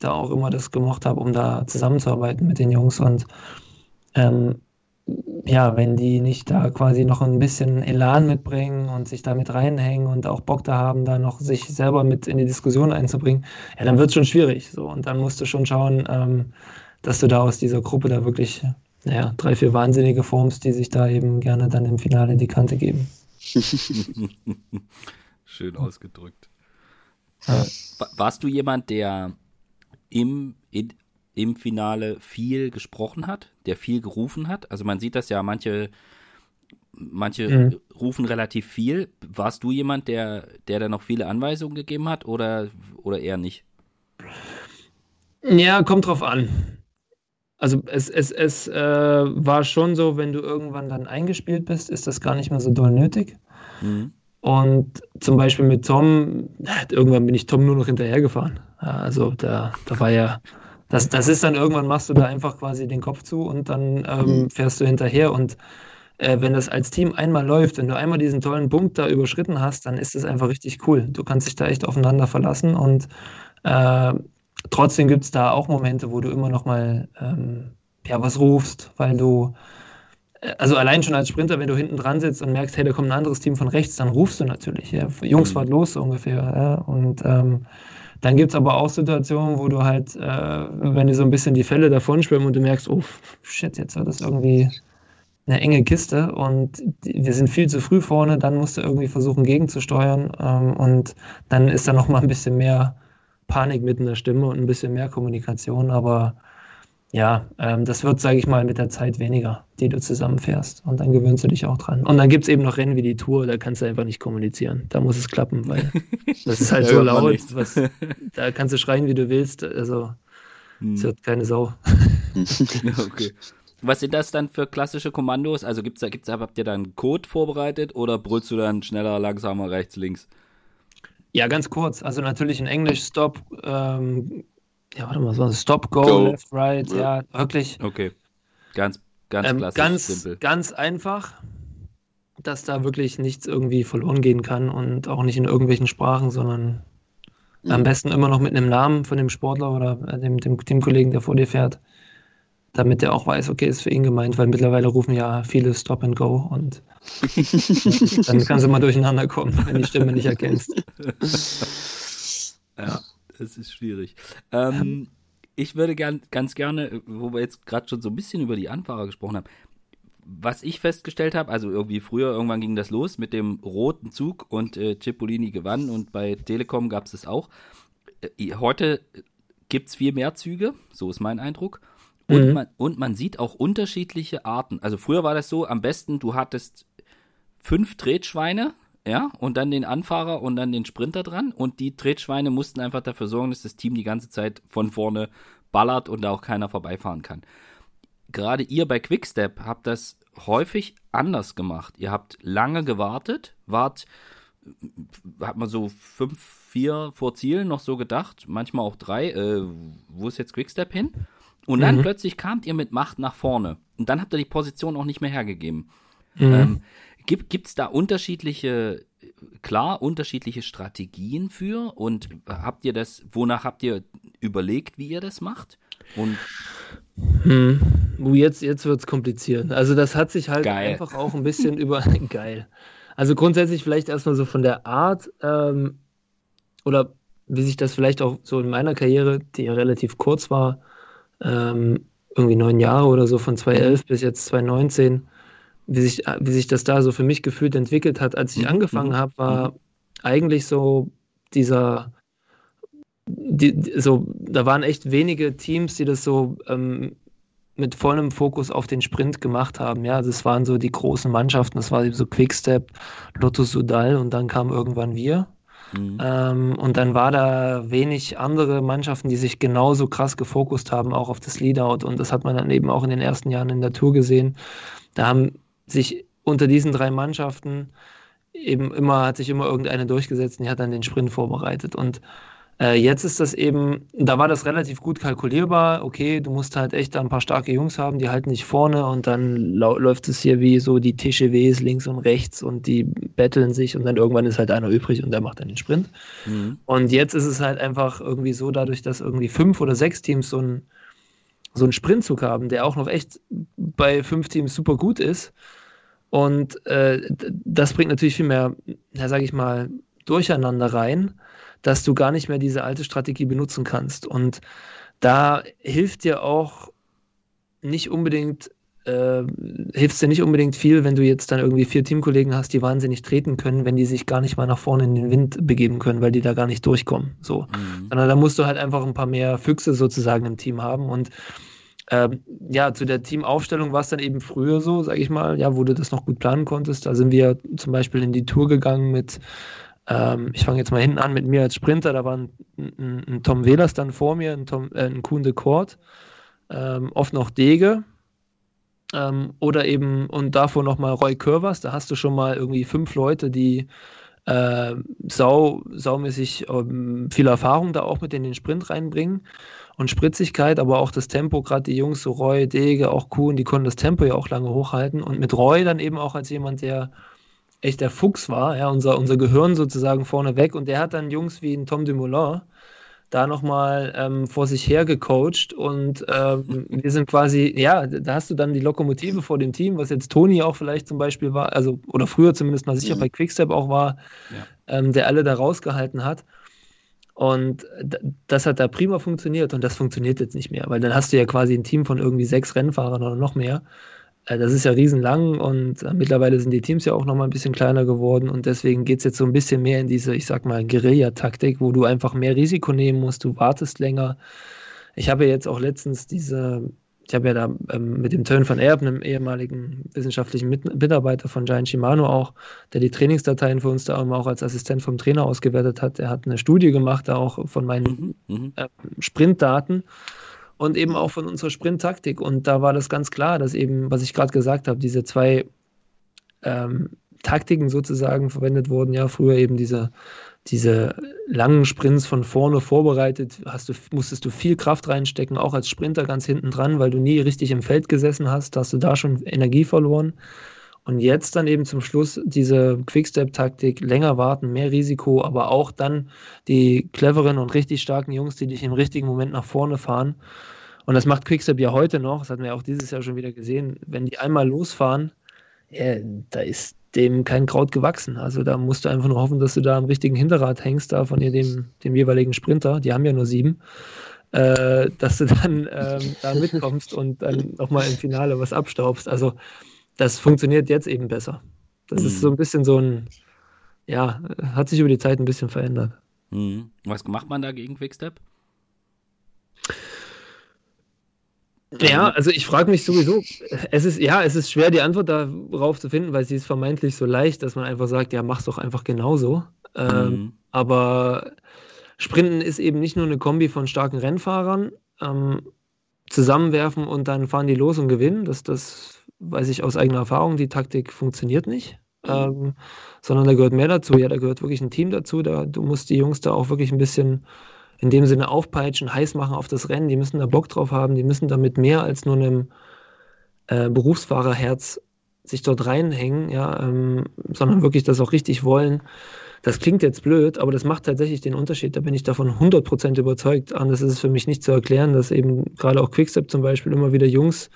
da auch immer das gemocht habe, um da zusammenzuarbeiten mit den Jungs. Und ähm, ja, wenn die nicht da quasi noch ein bisschen Elan mitbringen und sich da mit reinhängen und auch Bock da haben, da noch sich selber mit in die Diskussion einzubringen, ja, dann wird es schon schwierig. So. Und dann musst du schon schauen, ähm, dass du da aus dieser Gruppe da wirklich, naja, drei, vier Wahnsinnige formst, die sich da eben gerne dann im Finale die Kante geben. Schön ausgedrückt. Ja. Warst du jemand, der im, in, im Finale viel gesprochen hat, der viel gerufen hat. Also man sieht das ja, manche, manche mhm. rufen relativ viel. Warst du jemand, der, der da noch viele Anweisungen gegeben hat oder, oder eher nicht? Ja, kommt drauf an. Also es, es, es äh, war schon so, wenn du irgendwann dann eingespielt bist, ist das gar nicht mehr so doll nötig. Mhm. Und zum Beispiel mit Tom, irgendwann bin ich Tom nur noch hinterhergefahren. Also da, da war ja das, das ist dann irgendwann machst du da einfach quasi den Kopf zu und dann ähm, mhm. fährst du hinterher. Und äh, wenn das als Team einmal läuft, wenn du einmal diesen tollen Punkt da überschritten hast, dann ist es einfach richtig cool. Du kannst dich da echt aufeinander verlassen und äh, trotzdem gibt es da auch Momente, wo du immer noch mal ähm, ja, was rufst, weil du äh, also allein schon als Sprinter, wenn du hinten dran sitzt und merkst, hey, da kommt ein anderes Team von rechts, dann rufst du natürlich. Ja, Jungs, mhm. fahrt los so ungefähr. Ja, und ähm, dann gibt es aber auch Situationen, wo du halt, äh, wenn dir so ein bisschen die Fälle davon schwimmen und du merkst, oh shit, jetzt wird das irgendwie eine enge Kiste und wir sind viel zu früh vorne, dann musst du irgendwie versuchen gegenzusteuern ähm, und dann ist da nochmal ein bisschen mehr Panik mit in der Stimme und ein bisschen mehr Kommunikation, aber ja, ähm, das wird, sage ich mal, mit der Zeit weniger, die du zusammenfährst. Und dann gewöhnst du dich auch dran. Und dann gibt es eben noch Rennen wie die Tour, da kannst du einfach nicht kommunizieren. Da muss es klappen, weil das ist halt so laut. Was, da kannst du schreien, wie du willst. Also, hm. es wird keine Sau. okay. Was sind das dann für klassische Kommandos? Also gibt's da, gibt's da, habt ihr da einen Code vorbereitet oder brüllst du dann schneller, langsamer, rechts, links? Ja, ganz kurz. Also natürlich in Englisch Stop, ähm, ja, warte mal, was war das? Stop, go, go. left, right, ja. ja, wirklich. Okay. Ganz, ganz ähm, klassisch, ganz, simpel. Ganz einfach, dass da wirklich nichts irgendwie verloren gehen kann und auch nicht in irgendwelchen Sprachen, sondern mhm. am besten immer noch mit einem Namen von dem Sportler oder äh, dem, dem Teamkollegen, der vor dir fährt, damit der auch weiß, okay, ist für ihn gemeint, weil mittlerweile rufen ja viele Stop and Go und dann kannst du mal durcheinander kommen, wenn die Stimme nicht erkennst. Ja es ist schwierig. Ähm, ich würde gern, ganz gerne, wo wir jetzt gerade schon so ein bisschen über die Anfahrer gesprochen haben, was ich festgestellt habe, also irgendwie früher, irgendwann ging das los mit dem roten Zug und äh, Cipollini gewann und bei Telekom gab es es auch. Äh, heute gibt es viel mehr Züge, so ist mein Eindruck. Und, mhm. man, und man sieht auch unterschiedliche Arten. Also früher war das so, am besten, du hattest fünf Tretschweine ja, und dann den Anfahrer und dann den Sprinter dran. Und die Tretschweine mussten einfach dafür sorgen, dass das Team die ganze Zeit von vorne ballert und da auch keiner vorbeifahren kann. Gerade ihr bei Quickstep habt das häufig anders gemacht. Ihr habt lange gewartet, wart, hat man so fünf, vier vor Zielen noch so gedacht, manchmal auch drei, äh, wo ist jetzt Quickstep hin? Und dann mhm. plötzlich kamt ihr mit Macht nach vorne. Und dann habt ihr die Position auch nicht mehr hergegeben. Mhm. Ähm, Gibt es da unterschiedliche, klar, unterschiedliche Strategien für? Und habt ihr das, wonach habt ihr überlegt, wie ihr das macht? Und hm. Jetzt, jetzt wird es kompliziert. Also das hat sich halt geil. einfach auch ein bisschen über. geil. Also grundsätzlich vielleicht erstmal so von der Art ähm, oder wie sich das vielleicht auch so in meiner Karriere, die ja relativ kurz war, ähm, irgendwie neun Jahre oder so, von 2011 bis jetzt 2019, wie sich, wie sich das da so für mich gefühlt entwickelt hat, als ich mhm. angefangen mhm. habe, war mhm. eigentlich so dieser, die, so, da waren echt wenige Teams, die das so ähm, mit vollem Fokus auf den Sprint gemacht haben. Ja, das waren so die großen Mannschaften, das war so Quickstep, Lotto Sudal und dann kam irgendwann wir. Mhm. Ähm, und dann war da wenig andere Mannschaften, die sich genauso krass gefokust haben, auch auf das Leadout. Und das hat man dann eben auch in den ersten Jahren in der Tour gesehen. Da haben sich unter diesen drei Mannschaften eben immer, hat sich immer irgendeine durchgesetzt und die hat dann den Sprint vorbereitet. Und äh, jetzt ist das eben, da war das relativ gut kalkulierbar. Okay, du musst halt echt da ein paar starke Jungs haben, die halten nicht vorne und dann läuft es hier wie so die TGWs links und rechts und die betteln sich und dann irgendwann ist halt einer übrig und der macht dann den Sprint. Mhm. Und jetzt ist es halt einfach irgendwie so, dadurch, dass irgendwie fünf oder sechs Teams so ein so einen Sprintzug haben, der auch noch echt bei fünf Teams super gut ist. Und äh, das bringt natürlich viel mehr, ja, sage ich mal, Durcheinander rein, dass du gar nicht mehr diese alte Strategie benutzen kannst. Und da hilft dir auch nicht unbedingt, äh, hilft dir nicht unbedingt viel, wenn du jetzt dann irgendwie vier Teamkollegen hast, die wahnsinnig treten können, wenn die sich gar nicht mal nach vorne in den Wind begeben können, weil die da gar nicht durchkommen. So. Mhm. Sondern da musst du halt einfach ein paar mehr Füchse sozusagen im Team haben. Und ähm, ja, zu der Teamaufstellung war es dann eben früher so, sag ich mal, ja, wo du das noch gut planen konntest. Da sind wir zum Beispiel in die Tour gegangen mit ähm, ich fange jetzt mal hinten an mit mir als Sprinter, da war ein, ein, ein Tom Wehlers dann vor mir, ein, Tom, äh, ein Kuhn de Kort, ähm, oft noch Dege ähm, oder eben und davor nochmal Roy Curvers, da hast du schon mal irgendwie fünf Leute, die äh, sau, saumäßig ähm, viel Erfahrung da auch mit in den Sprint reinbringen und Spritzigkeit, aber auch das Tempo, gerade die Jungs, so Roy, Dege, auch Kuhn, die konnten das Tempo ja auch lange hochhalten und mit Roy dann eben auch als jemand, der echt der Fuchs war, ja, unser, unser Gehirn sozusagen vorneweg. Und der hat dann Jungs wie ein Tom Dumoulin da nochmal ähm, vor sich her gecoacht und ähm, wir sind quasi, ja, da hast du dann die Lokomotive vor dem Team, was jetzt Toni auch vielleicht zum Beispiel war, also oder früher zumindest mal sicher mhm. bei Quickstep auch war, ja. ähm, der alle da rausgehalten hat. Und das hat da prima funktioniert und das funktioniert jetzt nicht mehr, weil dann hast du ja quasi ein Team von irgendwie sechs Rennfahrern oder noch mehr das ist ja riesenlang und äh, mittlerweile sind die Teams ja auch noch mal ein bisschen kleiner geworden und deswegen geht es jetzt so ein bisschen mehr in diese, ich sag mal, Guerilla-Taktik, wo du einfach mehr Risiko nehmen musst, du wartest länger. Ich habe ja jetzt auch letztens diese, ich habe ja da ähm, mit dem Turn von Erb, einem ehemaligen wissenschaftlichen Mit Mitarbeiter von Giant Shimano auch, der die Trainingsdateien für uns da auch als Assistent vom Trainer ausgewertet hat, der hat eine Studie gemacht, da auch von meinen mhm. äh, Sprintdaten und eben auch von unserer Sprinttaktik. Und da war das ganz klar, dass eben, was ich gerade gesagt habe, diese zwei ähm, Taktiken sozusagen verwendet wurden. Ja, früher eben diese, diese langen Sprints von vorne vorbereitet, hast du, musstest du viel Kraft reinstecken, auch als Sprinter ganz hinten dran, weil du nie richtig im Feld gesessen hast, hast du da schon Energie verloren. Und jetzt dann eben zum Schluss diese Quickstep-Taktik, länger warten, mehr Risiko, aber auch dann die cleveren und richtig starken Jungs, die dich im richtigen Moment nach vorne fahren. Und das macht Quickstep ja heute noch, das hatten wir auch dieses Jahr schon wieder gesehen, wenn die einmal losfahren, ja, da ist dem kein Kraut gewachsen. Also da musst du einfach nur hoffen, dass du da am richtigen Hinterrad hängst, da von dem, dem jeweiligen Sprinter, die haben ja nur sieben, äh, dass du dann ähm, da mitkommst und dann nochmal im Finale was abstaubst. Also das funktioniert jetzt eben besser. Das mhm. ist so ein bisschen so ein, ja, hat sich über die Zeit ein bisschen verändert. Mhm. Was macht man da gegen Quickstep? Ja, also ich frage mich sowieso, es ist, ja, es ist schwer, die Antwort darauf zu finden, weil sie ist vermeintlich so leicht, dass man einfach sagt, ja, mach's doch einfach genauso. Ähm, mhm. Aber Sprinten ist eben nicht nur eine Kombi von starken Rennfahrern, ähm, zusammenwerfen und dann fahren die los und gewinnen. Das, das weiß ich aus eigener Erfahrung, die Taktik funktioniert nicht. Ähm, sondern da gehört mehr dazu. Ja, da gehört wirklich ein Team dazu. Da, du musst die Jungs da auch wirklich ein bisschen in dem Sinne aufpeitschen, heiß machen auf das Rennen. Die müssen da Bock drauf haben. Die müssen damit mehr als nur einem äh, Berufsfahrerherz sich dort reinhängen, ja, ähm, sondern wirklich das auch richtig wollen. Das klingt jetzt blöd, aber das macht tatsächlich den Unterschied. Da bin ich davon 100% überzeugt. Anders ist es für mich nicht zu erklären, dass eben gerade auch Quickstep zum Beispiel immer wieder Jungs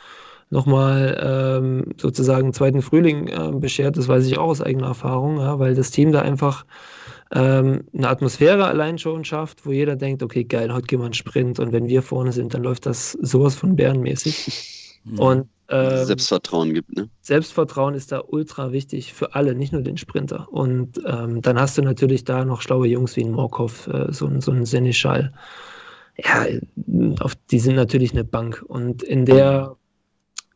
nochmal ähm, sozusagen zweiten Frühling äh, beschert. Das weiß ich auch aus eigener Erfahrung, ja, weil das Team da einfach ähm, eine Atmosphäre allein schon schafft, wo jeder denkt, okay, geil, heute gehen wir einen Sprint und wenn wir vorne sind, dann läuft das sowas von bärenmäßig. Mhm. Und ähm, Selbstvertrauen gibt, ne? Selbstvertrauen ist da ultra wichtig für alle, nicht nur den Sprinter. Und ähm, dann hast du natürlich da noch schlaue Jungs wie ein Morkov, äh, so, so ein Seneschal. Ja, auf, die sind natürlich eine Bank. Und in der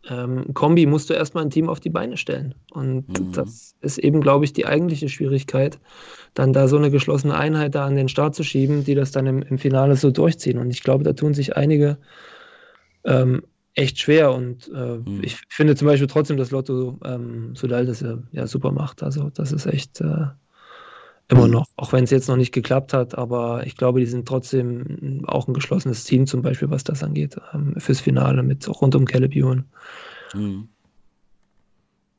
ähm, Kombi musst du erstmal ein Team auf die Beine stellen. Und mhm. das ist eben, glaube ich, die eigentliche Schwierigkeit, dann da so eine geschlossene Einheit da an den Start zu schieben, die das dann im, im Finale so durchziehen. Und ich glaube, da tun sich einige ähm, echt schwer. Und äh, mhm. ich finde zum Beispiel trotzdem, dass Lotto ähm, Sudal das ja, ja, super macht. Also das ist echt äh, immer noch, auch wenn es jetzt noch nicht geklappt hat, aber ich glaube, die sind trotzdem auch ein geschlossenes Team, zum Beispiel, was das angeht, ähm, fürs Finale mit rund um Caleb Ewan. Mhm.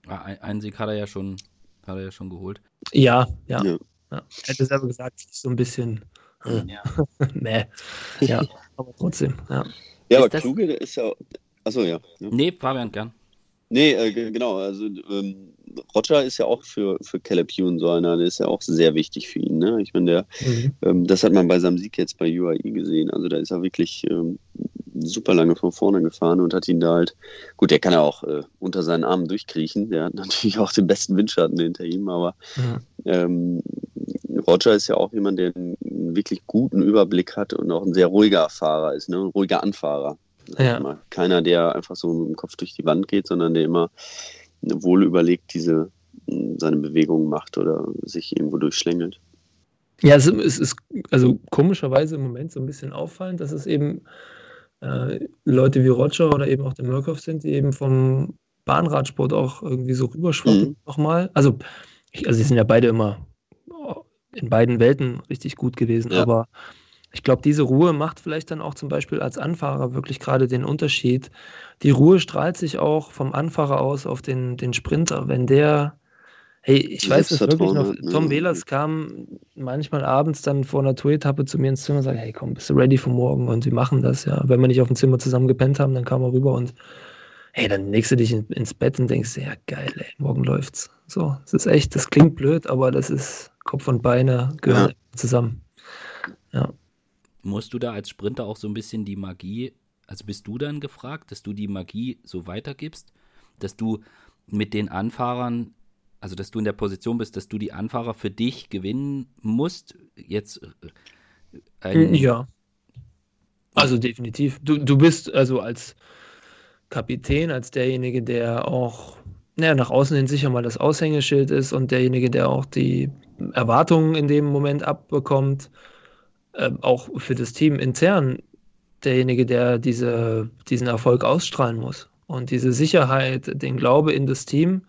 Einen Sieg hat er ja schon, hat er ja schon geholt. Ja, ja. ja. ja. Hätte selber gesagt, so ein bisschen. Äh, ja. nee. Ja, aber trotzdem, ja. Ja, aber Kluge ist ja. Achso, ja. ja. Nee, Fabian, gern. Nee, äh, genau. Also ähm, Roger ist ja auch für, für Caleb Ewan so einer, der ist ja auch sehr wichtig für ihn. Ne? Ich meine, der, mhm. ähm, das hat man bei seinem Sieg jetzt bei UAE gesehen. Also da ist er wirklich ähm, super lange von vorne gefahren und hat ihn da halt, gut, der kann ja auch äh, unter seinen Armen durchkriechen. Der hat natürlich auch den besten Windschatten hinter ihm, aber mhm. ähm, Roger ist ja auch jemand, der einen wirklich guten Überblick hat und auch ein sehr ruhiger Fahrer ist, ne? ein ruhiger Anfahrer. Ja. Keiner, der einfach so mit dem Kopf durch die Wand geht, sondern der immer wohl überlegt diese seine Bewegungen macht oder sich irgendwo durchschlängelt. Ja, es ist also komischerweise im Moment so ein bisschen auffallend, dass es eben äh, Leute wie Roger oder eben auch der Murkoff sind, die eben vom Bahnradsport auch irgendwie so rüberschwappen mhm. nochmal. Also, ich, also sie sind ja beide immer in beiden Welten richtig gut gewesen, ja. aber ich glaube, diese Ruhe macht vielleicht dann auch zum Beispiel als Anfahrer wirklich gerade den Unterschied. Die Ruhe strahlt sich auch vom Anfahrer aus auf den, den Sprinter. Wenn der, hey, ich weiß es wirklich noch, ne? Tom Wählers kam manchmal abends dann vor einer Tour-Etappe zu mir ins Zimmer und sagte, hey komm, bist du ready für morgen? Und wir machen das, ja. Wenn wir nicht auf dem Zimmer zusammen gepennt haben, dann kam er rüber und hey, dann legst du dich ins Bett und denkst, ja geil, ey, morgen läuft's. So, es ist echt, das klingt blöd, aber das ist Kopf und Beine gehören ja. zusammen. Ja musst du da als Sprinter auch so ein bisschen die Magie, also bist du dann gefragt, dass du die Magie so weitergibst, dass du mit den Anfahrern, also dass du in der Position bist, dass du die Anfahrer für dich gewinnen musst, jetzt äh, ja. Also definitiv. Du, du bist also als Kapitän, als derjenige, der auch naja, nach außen hin sicher mal das Aushängeschild ist und derjenige, der auch die Erwartungen in dem Moment abbekommt äh, auch für das Team intern derjenige, der diese, diesen Erfolg ausstrahlen muss. Und diese Sicherheit, den Glaube in das Team,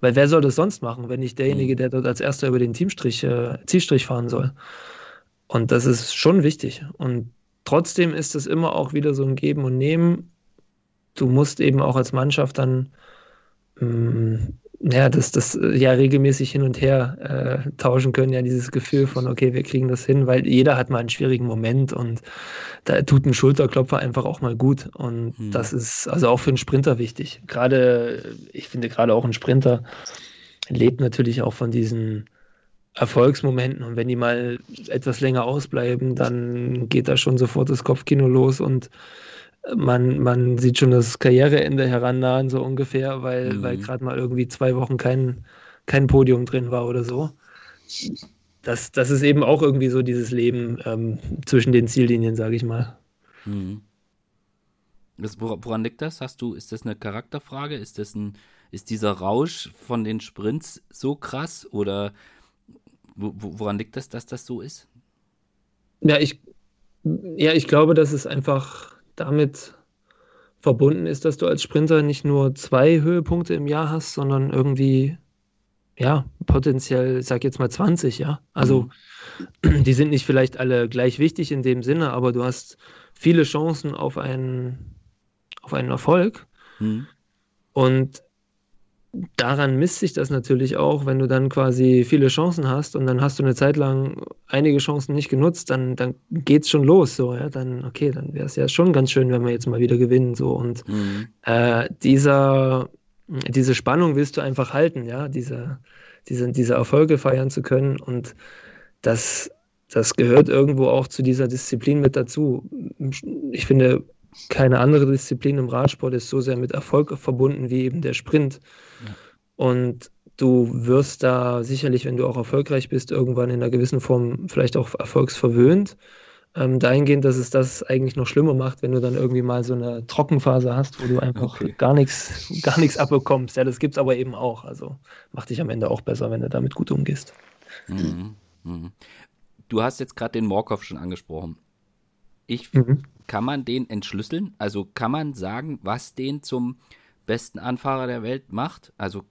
weil wer soll das sonst machen, wenn nicht derjenige, der dort als erster über den Teamstrich, äh, Zielstrich fahren soll? Und das ist schon wichtig. Und trotzdem ist es immer auch wieder so ein Geben und Nehmen. Du musst eben auch als Mannschaft dann mh, mm, ja, das, das äh, ja regelmäßig hin und her äh, tauschen können, ja, dieses Gefühl von, okay, wir kriegen das hin, weil jeder hat mal einen schwierigen Moment und da tut ein Schulterklopfer einfach auch mal gut. Und hm. das ist also auch für einen Sprinter wichtig. Gerade, ich finde gerade auch ein Sprinter lebt natürlich auch von diesen Erfolgsmomenten und wenn die mal etwas länger ausbleiben, dann geht da schon sofort das Kopfkino los und man, man sieht schon das Karriereende herannahen, so ungefähr, weil, mhm. weil gerade mal irgendwie zwei Wochen kein, kein Podium drin war oder so. Das, das ist eben auch irgendwie so dieses Leben ähm, zwischen den Ziellinien, sage ich mal. Mhm. Das, woran liegt das? Hast du, ist das eine Charakterfrage? Ist das ein, ist dieser Rausch von den Sprints so krass oder woran liegt das, dass das so ist? Ja, ich, ja, ich glaube, dass es einfach damit verbunden ist, dass du als Sprinter nicht nur zwei Höhepunkte im Jahr hast, sondern irgendwie, ja, potenziell, ich sag jetzt mal 20, ja. Also, mhm. die sind nicht vielleicht alle gleich wichtig in dem Sinne, aber du hast viele Chancen auf einen, auf einen Erfolg. Mhm. Und daran misst sich das natürlich auch, wenn du dann quasi viele Chancen hast und dann hast du eine Zeit lang einige Chancen nicht genutzt, dann, dann es schon los. So, ja, dann, okay, dann wäre es ja schon ganz schön, wenn wir jetzt mal wieder gewinnen. So. Und mhm. äh, dieser, diese Spannung willst du einfach halten, ja, diese, diese, diese Erfolge feiern zu können. Und das, das gehört irgendwo auch zu dieser Disziplin mit dazu. Ich finde, keine andere Disziplin im Radsport ist so sehr mit Erfolg verbunden wie eben der Sprint. Ja. Und du wirst da sicherlich, wenn du auch erfolgreich bist, irgendwann in einer gewissen Form vielleicht auch erfolgsverwöhnt. Ähm, dahingehend, dass es das eigentlich noch schlimmer macht, wenn du dann irgendwie mal so eine Trockenphase hast, wo du einfach okay. gar nichts gar nichts abbekommst. Ja, das gibt es aber eben auch. Also macht dich am Ende auch besser, wenn du damit gut umgehst. Mhm. Mhm. Du hast jetzt gerade den Morkov schon angesprochen. Ich mhm kann man den entschlüsseln? Also kann man sagen, was den zum besten Anfahrer der Welt macht? Also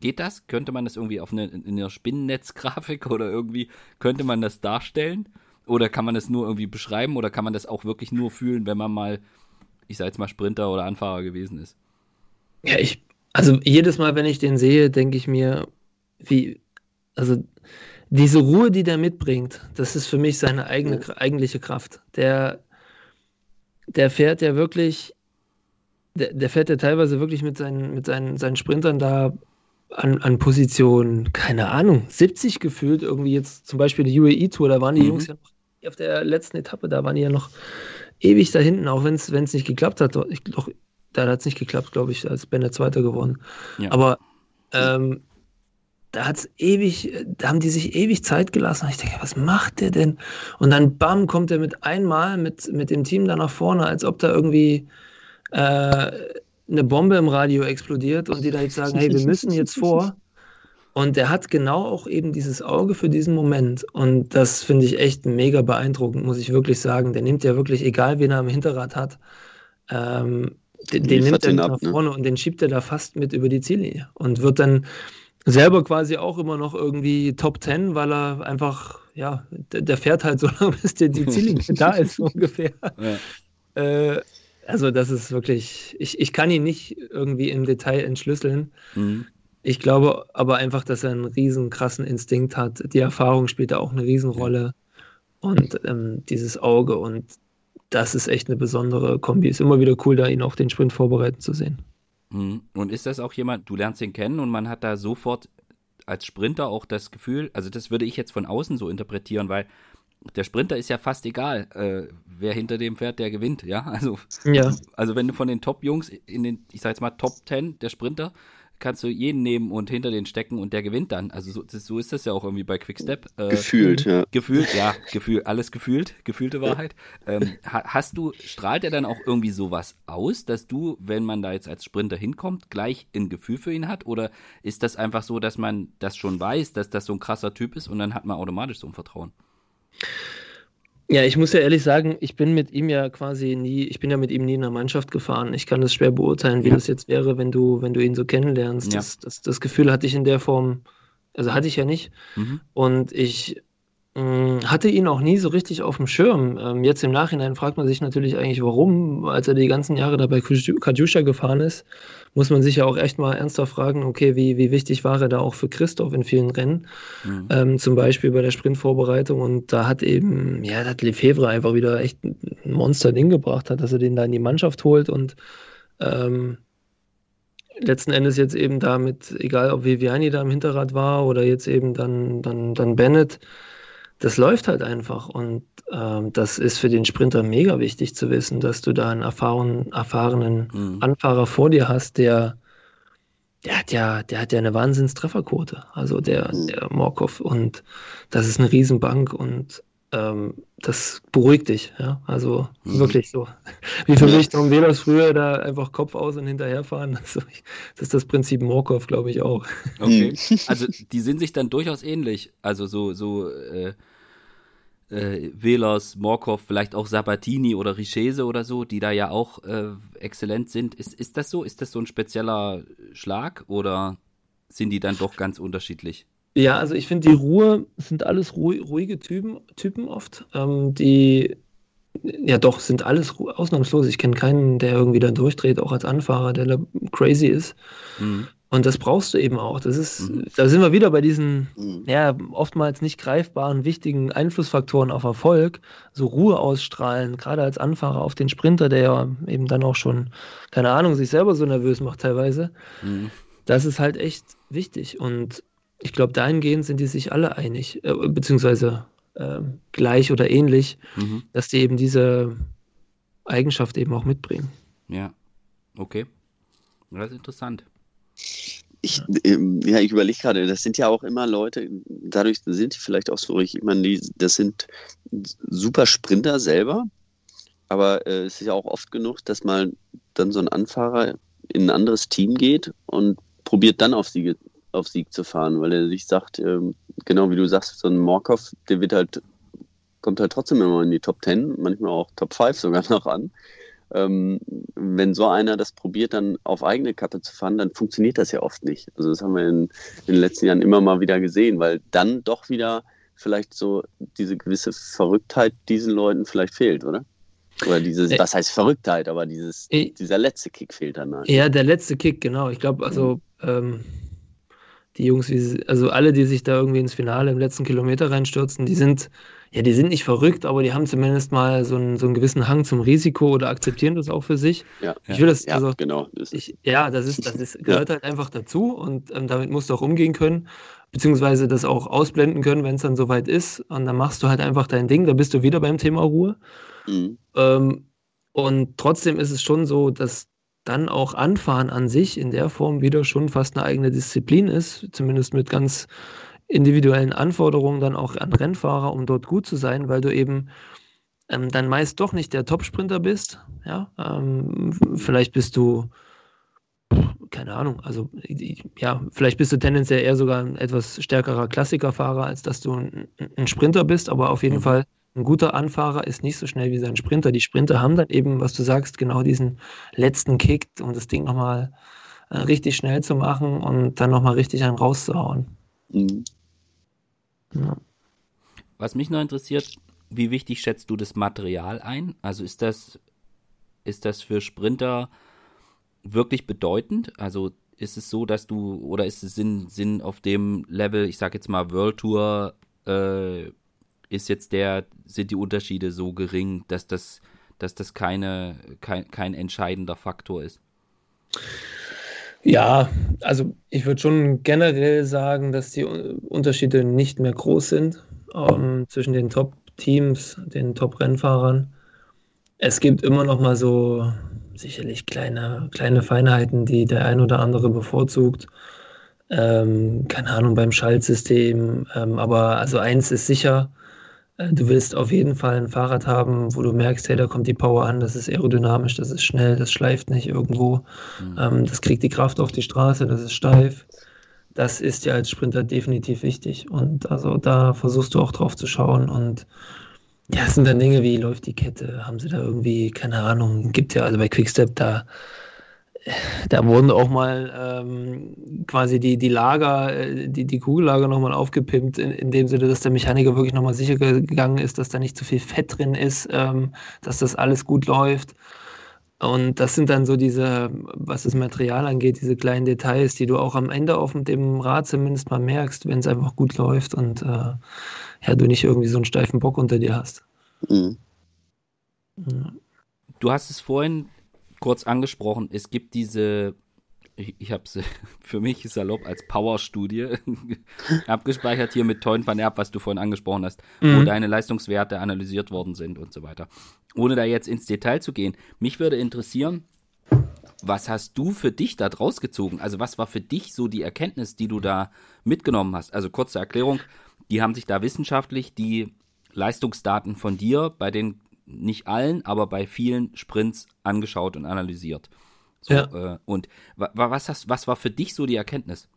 geht das? Könnte man das irgendwie auf eine, in einer Spinnennetzgrafik oder irgendwie, könnte man das darstellen? Oder kann man das nur irgendwie beschreiben oder kann man das auch wirklich nur fühlen, wenn man mal, ich sag jetzt mal Sprinter oder Anfahrer gewesen ist? Ja, ich, also jedes Mal, wenn ich den sehe, denke ich mir, wie, also diese Ruhe, die der mitbringt, das ist für mich seine eigene, eigentliche Kraft. Der, der fährt ja wirklich, der, der fährt ja teilweise wirklich mit seinen, mit seinen, seinen Sprintern da an, an Position, keine Ahnung, 70 gefühlt, irgendwie jetzt zum Beispiel die UAE-Tour, da waren die mhm. Jungs ja noch auf der letzten Etappe, da waren die ja noch ewig da hinten, auch wenn es nicht geklappt hat. Ich, doch, da hat es nicht geklappt, glaube ich, als Ben der Zweite geworden. Ja. Aber ähm, da hat's ewig, da haben die sich ewig Zeit gelassen. Und ich denke, was macht der denn? Und dann bam, kommt er mit einmal mit, mit dem Team da nach vorne, als ob da irgendwie äh, eine Bombe im Radio explodiert und die da jetzt sagen, hey, wir müssen jetzt vor. Und der hat genau auch eben dieses Auge für diesen Moment. Und das finde ich echt mega beeindruckend, muss ich wirklich sagen. Der nimmt ja wirklich, egal wen er am Hinterrad hat, ähm, den, den nimmt er nach ne? vorne ne? und den schiebt er da fast mit über die Ziellinie und wird dann selber quasi auch immer noch irgendwie Top 10, weil er einfach, ja, der, der fährt halt so lange, bis der, die Ziellinie da ist, so ungefähr. Ja. Äh, also das ist wirklich, ich, ich kann ihn nicht irgendwie im Detail entschlüsseln. Mhm. Ich glaube aber einfach, dass er einen riesen krassen Instinkt hat. Die Erfahrung spielt da auch eine Riesenrolle. Und ähm, dieses Auge und das ist echt eine besondere Kombi. Ist immer wieder cool, da ihn auf den Sprint vorbereiten zu sehen. Mhm. Und ist das auch jemand, du lernst ihn kennen und man hat da sofort als Sprinter auch das Gefühl, also das würde ich jetzt von außen so interpretieren, weil der Sprinter ist ja fast egal, äh, wer hinter dem fährt, der gewinnt, ja. Also, ja. also wenn du von den Top-Jungs in den, ich sag jetzt mal, Top 10 der Sprinter kannst du jeden nehmen und hinter den stecken und der gewinnt dann. Also so, das, so ist das ja auch irgendwie bei Quickstep. Äh, gefühlt, ja. Gefühlt, ja, gefühlt, alles gefühlt, gefühlte Wahrheit. Ähm, hast du, strahlt er dann auch irgendwie sowas aus, dass du, wenn man da jetzt als Sprinter hinkommt, gleich ein Gefühl für ihn hat? Oder ist das einfach so, dass man das schon weiß, dass das so ein krasser Typ ist und dann hat man automatisch so ein Vertrauen? Ja, ich muss ja ehrlich sagen, ich bin mit ihm ja quasi nie, ich bin ja mit ihm nie in einer Mannschaft gefahren. Ich kann das schwer beurteilen, wie ja. das jetzt wäre, wenn du, wenn du ihn so kennenlernst. Ja. Das, das, das Gefühl hatte ich in der Form, also hatte ich ja nicht. Mhm. Und ich hatte ihn auch nie so richtig auf dem Schirm. Ähm, jetzt im Nachhinein fragt man sich natürlich eigentlich, warum, als er die ganzen Jahre da bei Kadjuscha gefahren ist, muss man sich ja auch echt mal ernsthaft fragen, okay, wie, wie wichtig war er da auch für Christoph in vielen Rennen, mhm. ähm, zum Beispiel bei der Sprintvorbereitung und da hat eben, ja, da hat Lefebvre einfach wieder echt ein Monster-Ding gebracht hat, dass er den da in die Mannschaft holt und ähm, letzten Endes jetzt eben damit, egal ob Viviani da im Hinterrad war oder jetzt eben dann, dann, dann Bennett, das läuft halt einfach. Und ähm, das ist für den Sprinter mega wichtig zu wissen, dass du da einen erfahren, erfahrenen mhm. Anfahrer vor dir hast, der, der hat ja, der hat ja eine Wahnsinnstrefferquote. Also der, mhm. der Morkov. Und das ist eine Riesenbank. Und ähm, das beruhigt dich, ja. Also mhm. wirklich so. Wie für ja. mich Tom Velos früher da einfach Kopf aus und hinterherfahren. Also, das ist das Prinzip Morkov, glaube ich, auch. Okay. Mhm. Also die sind sich dann durchaus ähnlich. Also so, so äh, äh, Velos, Morkov, vielleicht auch Sabatini oder Richese oder so, die da ja auch äh, exzellent sind. Ist, ist das so? Ist das so ein spezieller Schlag oder sind die dann doch ganz unterschiedlich? Ja, also ich finde, die Ruhe sind alles ruhige Typen, Typen oft. Ähm, die, ja doch, sind alles ausnahmslos. Ich kenne keinen, der irgendwie da durchdreht, auch als Anfahrer, der da crazy ist. Mhm. Und das brauchst du eben auch. Das ist, mhm. da sind wir wieder bei diesen, mhm. ja, oftmals nicht greifbaren, wichtigen Einflussfaktoren auf Erfolg. So Ruhe ausstrahlen, gerade als Anfahrer auf den Sprinter, der ja eben dann auch schon, keine Ahnung, sich selber so nervös macht teilweise. Mhm. Das ist halt echt wichtig. Und ich glaube, dahingehend sind die sich alle einig, äh, beziehungsweise äh, gleich oder ähnlich, mhm. dass die eben diese Eigenschaft eben auch mitbringen. Ja, okay. Das ist interessant. Ich, ähm, ja, ich überlege gerade, das sind ja auch immer Leute, dadurch sind die vielleicht auch so richtig, ich meine, die, das sind super Sprinter selber, aber äh, es ist ja auch oft genug, dass mal dann so ein Anfahrer in ein anderes Team geht und probiert dann auf sie auf Sieg zu fahren, weil er sich sagt, ähm, genau wie du sagst, so ein Morkov, der wird halt, kommt halt trotzdem immer in die Top 10, manchmal auch Top 5 sogar noch an. Ähm, wenn so einer das probiert, dann auf eigene Kappe zu fahren, dann funktioniert das ja oft nicht. Also das haben wir in, in den letzten Jahren immer mal wieder gesehen, weil dann doch wieder vielleicht so diese gewisse Verrücktheit diesen Leuten vielleicht fehlt, oder? Oder dieses, was heißt Verrücktheit, aber dieses, dieser letzte Kick fehlt dann halt. Ja, der letzte Kick, genau. Ich glaube, also mhm. ähm, die Jungs, also alle, die sich da irgendwie ins Finale im letzten Kilometer reinstürzen, die sind, ja, die sind nicht verrückt, aber die haben zumindest mal so einen, so einen gewissen Hang zum Risiko oder akzeptieren das auch für sich. Ja, ich will das, ja, also, genau. Das ich, ja, das ist, das ist, gehört ja. halt einfach dazu und ähm, damit musst du auch umgehen können, beziehungsweise das auch ausblenden können, wenn es dann soweit ist. Und dann machst du halt einfach dein Ding, da bist du wieder beim Thema Ruhe. Mhm. Ähm, und trotzdem ist es schon so, dass dann auch Anfahren an sich in der Form wieder schon fast eine eigene Disziplin ist, zumindest mit ganz individuellen Anforderungen dann auch an Rennfahrer, um dort gut zu sein, weil du eben ähm, dann meist doch nicht der Topsprinter bist. Ja, ähm, vielleicht bist du keine Ahnung, also ja, vielleicht bist du tendenziell eher sogar ein etwas stärkerer Klassikerfahrer, als dass du ein, ein Sprinter bist, aber auf jeden mhm. Fall ein guter Anfahrer ist nicht so schnell wie sein Sprinter. Die Sprinter haben dann eben, was du sagst, genau diesen letzten Kick, um das Ding nochmal äh, richtig schnell zu machen und dann nochmal richtig einen rauszuhauen. Mhm. Ja. Was mich noch interessiert, wie wichtig schätzt du das Material ein? Also ist das, ist das für Sprinter wirklich bedeutend? Also ist es so, dass du, oder ist es Sinn, Sinn auf dem Level, ich sag jetzt mal World Tour, äh, ist jetzt der, sind die Unterschiede so gering, dass das, dass das keine, kein, kein entscheidender Faktor ist? Ja, also ich würde schon generell sagen, dass die Unterschiede nicht mehr groß sind ähm, zwischen den Top-Teams, den Top-Rennfahrern. Es gibt immer noch mal so sicherlich kleine, kleine Feinheiten, die der ein oder andere bevorzugt. Ähm, keine Ahnung, beim Schaltsystem. Ähm, aber also eins ist sicher, du willst auf jeden Fall ein Fahrrad haben, wo du merkst, hey, da kommt die Power an, das ist aerodynamisch, das ist schnell, das schleift nicht irgendwo, mhm. ähm, das kriegt die Kraft auf die Straße, das ist steif. Das ist ja als Sprinter definitiv wichtig. Und also da versuchst du auch drauf zu schauen. Und ja, es sind dann Dinge wie, läuft die Kette, haben sie da irgendwie, keine Ahnung, gibt ja, also bei Quickstep da da wurden auch mal ähm, quasi die, die Lager, äh, die, die Kugellager nochmal aufgepimpt, in, in dem Sinne, dass der Mechaniker wirklich nochmal sicher gegangen ist, dass da nicht zu viel Fett drin ist, ähm, dass das alles gut läuft. Und das sind dann so diese, was das Material angeht, diese kleinen Details, die du auch am Ende auf dem Rad zumindest mal merkst, wenn es einfach gut läuft und äh, ja, du nicht irgendwie so einen steifen Bock unter dir hast. Mhm. Ja. Du hast es vorhin kurz angesprochen, es gibt diese, ich, ich habe es für mich salopp als Power-Studie abgespeichert hier mit Teun van Erb, was du vorhin angesprochen hast, mhm. wo deine Leistungswerte analysiert worden sind und so weiter. Ohne da jetzt ins Detail zu gehen, mich würde interessieren, was hast du für dich da draus gezogen? Also was war für dich so die Erkenntnis, die du da mitgenommen hast? Also kurze Erklärung, die haben sich da wissenschaftlich die Leistungsdaten von dir bei den nicht allen, aber bei vielen Sprints angeschaut und analysiert. So, ja. Äh, und was, hast, was war für dich so die Erkenntnis?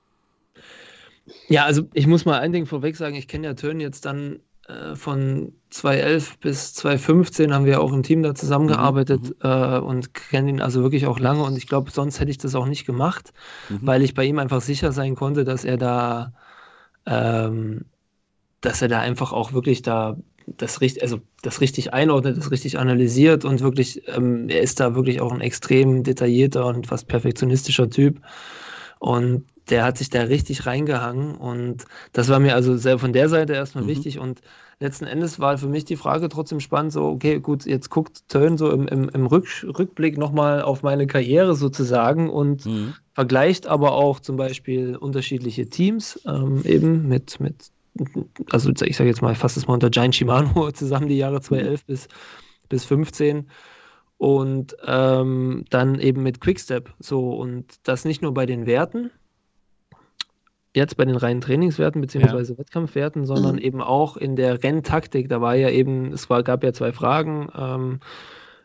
Ja, also ich muss mal ein Ding vorweg sagen, ich kenne ja Turn jetzt dann äh, von 2011 bis 2015 haben wir auch im Team da zusammengearbeitet mhm, äh, und kennen ihn also wirklich auch lange und ich glaube, sonst hätte ich das auch nicht gemacht, mhm. weil ich bei ihm einfach sicher sein konnte, dass er da ähm, dass er da einfach auch wirklich da das, also das richtig einordnet, das richtig analysiert und wirklich, ähm, er ist da wirklich auch ein extrem detaillierter und fast perfektionistischer Typ. Und der hat sich da richtig reingehangen und das war mir also sehr von der Seite erstmal mhm. wichtig und letzten Endes war für mich die Frage trotzdem spannend, so okay, gut, jetzt guckt Tön so im, im, im Rück, Rückblick nochmal auf meine Karriere sozusagen und mhm. vergleicht aber auch zum Beispiel unterschiedliche Teams ähm, eben mit, mit also ich sage jetzt mal, fast das mal unter Giant Shimano zusammen die Jahre 2011 bis, bis 15 und ähm, dann eben mit Quickstep. So und das nicht nur bei den Werten, jetzt bei den reinen Trainingswerten bzw. Ja. Wettkampfwerten, sondern mhm. eben auch in der Renntaktik. Da war ja eben, es war, gab ja zwei Fragen. Ähm,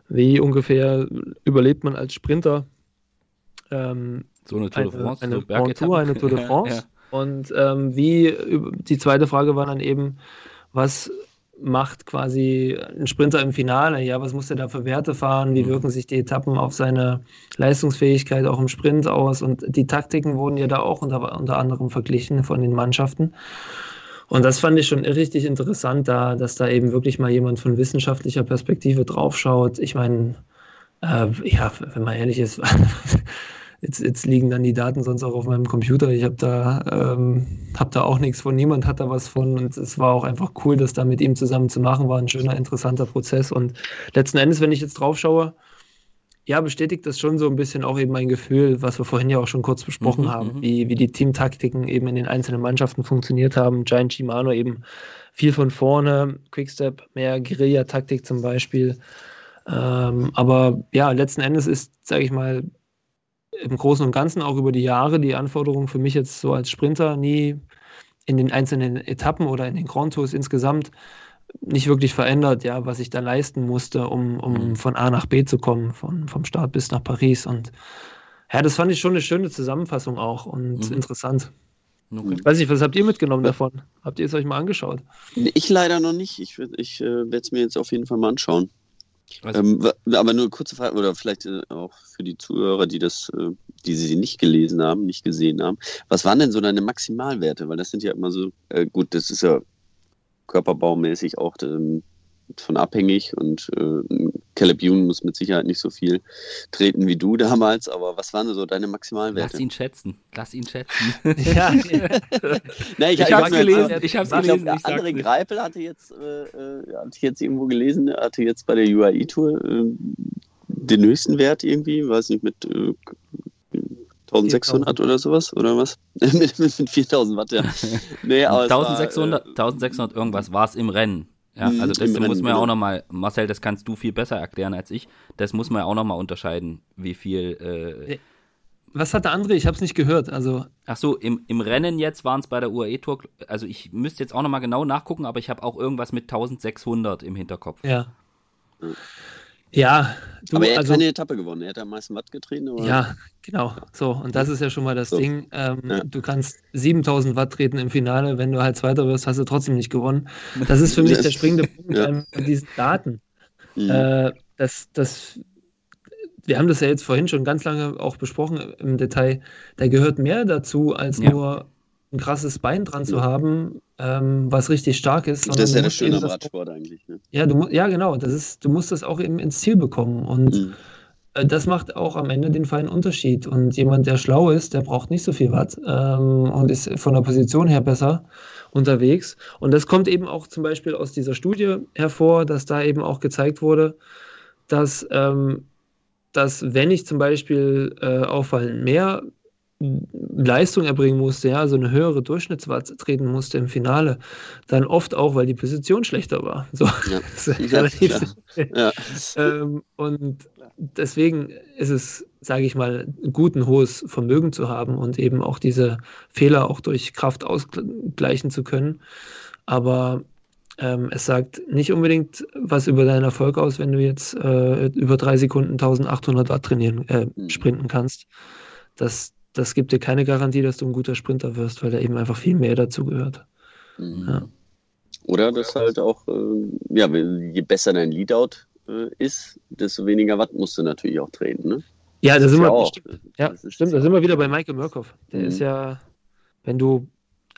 wie ungefähr überlebt man als Sprinter ähm, so eine Tour de France, eine, so Tour, eine Tour de France. Und ähm, wie, die zweite Frage war dann eben, was macht quasi ein Sprinter im Finale? Ja, was muss er da für Werte fahren? Wie mhm. wirken sich die Etappen auf seine Leistungsfähigkeit auch im Sprint aus? Und die Taktiken wurden ja da auch unter, unter anderem verglichen von den Mannschaften. Und das fand ich schon richtig interessant, da, dass da eben wirklich mal jemand von wissenschaftlicher Perspektive draufschaut. Ich meine, äh, ja, wenn man ehrlich ist, Jetzt, jetzt liegen dann die Daten sonst auch auf meinem Computer. Ich habe da, ähm, hab da auch nichts von, niemand hat da was von. Und es war auch einfach cool, das da mit ihm zusammen zu machen. War ein schöner, interessanter Prozess. Und letzten Endes, wenn ich jetzt drauf schaue, ja, bestätigt das schon so ein bisschen auch eben mein Gefühl, was wir vorhin ja auch schon kurz besprochen mhm, haben, mhm. wie, wie die Teamtaktiken eben in den einzelnen Mannschaften funktioniert haben. Giant Shimano eben viel von vorne, Quickstep, mehr Guerilla-Taktik zum Beispiel. Ähm, aber ja, letzten Endes ist, sage ich mal, im Großen und Ganzen auch über die Jahre die Anforderungen für mich jetzt so als Sprinter nie in den einzelnen Etappen oder in den Grand Tours insgesamt nicht wirklich verändert, ja, was ich da leisten musste, um, um mhm. von A nach B zu kommen, von, vom Start bis nach Paris. Und ja, das fand ich schon eine schöne Zusammenfassung auch und mhm. interessant. Okay. Weiß ich, was habt ihr mitgenommen davon? Habt ihr es euch mal angeschaut? Ich leider noch nicht. Ich, ich äh, werde es mir jetzt auf jeden Fall mal anschauen. Also, ähm, aber nur kurze Frage, oder vielleicht äh, auch für die Zuhörer, die das, äh, die sie nicht gelesen haben, nicht gesehen haben. Was waren denn so deine Maximalwerte? Weil das sind ja immer so, äh, gut, das ist ja körperbaumäßig auch ähm, von abhängig und äh, Caleb Youn muss mit Sicherheit nicht so viel treten wie du damals, aber was waren so deine Maximalwerte? Lass ihn schätzen, lass ihn schätzen. ja. Na, ich, ich, habe gelesen, jetzt, ich habe gelesen. Ich André Greipel hatte jetzt, äh, äh, hatte ich jetzt irgendwo gelesen, hatte jetzt bei der UAE Tour äh, den höchsten Wert irgendwie, weiß nicht, mit äh, 1600 oder sowas, oder was? mit, mit, mit 4000 Watt, ja. Nee, aber 1600, war, äh, 1600 irgendwas war es im Rennen. Ja, also das muss man ja auch nochmal, Marcel, das kannst du viel besser erklären als ich. Das muss man ja auch nochmal unterscheiden, wie viel. Äh, Was hat der andere? Ich habe es nicht gehört. Also Ach so, im, im Rennen jetzt waren es bei der UAE Tour, also ich müsste jetzt auch nochmal genau nachgucken, aber ich habe auch irgendwas mit 1600 im Hinterkopf. Ja. Ja, du, aber er hat also, keine Etappe gewonnen. Er hat am meisten Watt getreten. Oder? Ja, genau. So, und das ist ja schon mal das so. Ding. Ähm, ja. Du kannst 7000 Watt treten im Finale. Wenn du halt Zweiter wirst, hast du trotzdem nicht gewonnen. Das ist für mich der springende Punkt ja. an diesen Daten. Mhm. Äh, das, das, wir haben das ja jetzt vorhin schon ganz lange auch besprochen im Detail. Da gehört mehr dazu, als ja. nur ein krasses Bein dran zu haben, ähm, was richtig stark ist. Das ist ja das Schöne am Radsport eigentlich. Ne? Ja, du, ja, genau. Das ist, du musst das auch eben ins Ziel bekommen. Und mhm. äh, das macht auch am Ende den feinen Unterschied. Und jemand, der schlau ist, der braucht nicht so viel Watt ähm, und ist von der Position her besser unterwegs. Und das kommt eben auch zum Beispiel aus dieser Studie hervor, dass da eben auch gezeigt wurde, dass, ähm, dass wenn ich zum Beispiel äh, auffallend mehr Leistung erbringen musste, ja, also eine höhere Durchschnittswatt treten musste im Finale, dann oft auch, weil die Position schlechter war. So, ja. ja, ja. ähm, und deswegen ist es, sage ich mal, gut, ein hohes Vermögen zu haben und eben auch diese Fehler auch durch Kraft ausgleichen zu können. Aber Ähm, es sagt nicht unbedingt was über deinen Erfolg aus, wenn du jetzt äh, über drei Sekunden 1800 Watt trainieren, äh, mhm. sprinten kannst. Das, das gibt dir keine Garantie, dass du ein guter Sprinter wirst, weil da eben einfach viel mehr dazu gehört. Mhm. Ja. Oder dass halt auch, äh, ja, je besser dein Leadout äh, ist, desto weniger Watt musst du natürlich auch treten, ne? Ja, da sind wir, auch, stimmt, ja, stimmt, da sind wir wieder bei Michael Murkoff. Der mhm. ist ja, wenn du,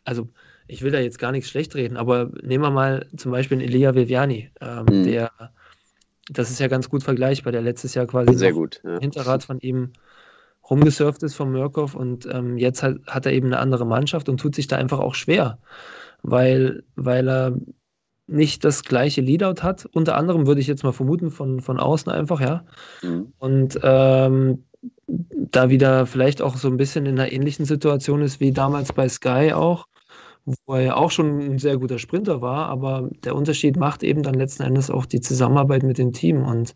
also ich will da jetzt gar nichts schlecht reden, aber nehmen wir mal zum Beispiel einen Elia Viviani, ähm, mhm. der, das ist ja ganz gut vergleichbar, der letztes Jahr quasi Sehr gut, ja. Hinterrad von ihm rumgesurft ist von Murkoff und ähm, jetzt hat, hat er eben eine andere Mannschaft und tut sich da einfach auch schwer, weil, weil er nicht das gleiche Leadout hat. Unter anderem würde ich jetzt mal vermuten, von, von außen einfach, ja. Mhm. Und ähm, da wieder vielleicht auch so ein bisschen in einer ähnlichen Situation ist wie damals bei Sky auch, wo er ja auch schon ein sehr guter Sprinter war, aber der Unterschied macht eben dann letzten Endes auch die Zusammenarbeit mit dem Team und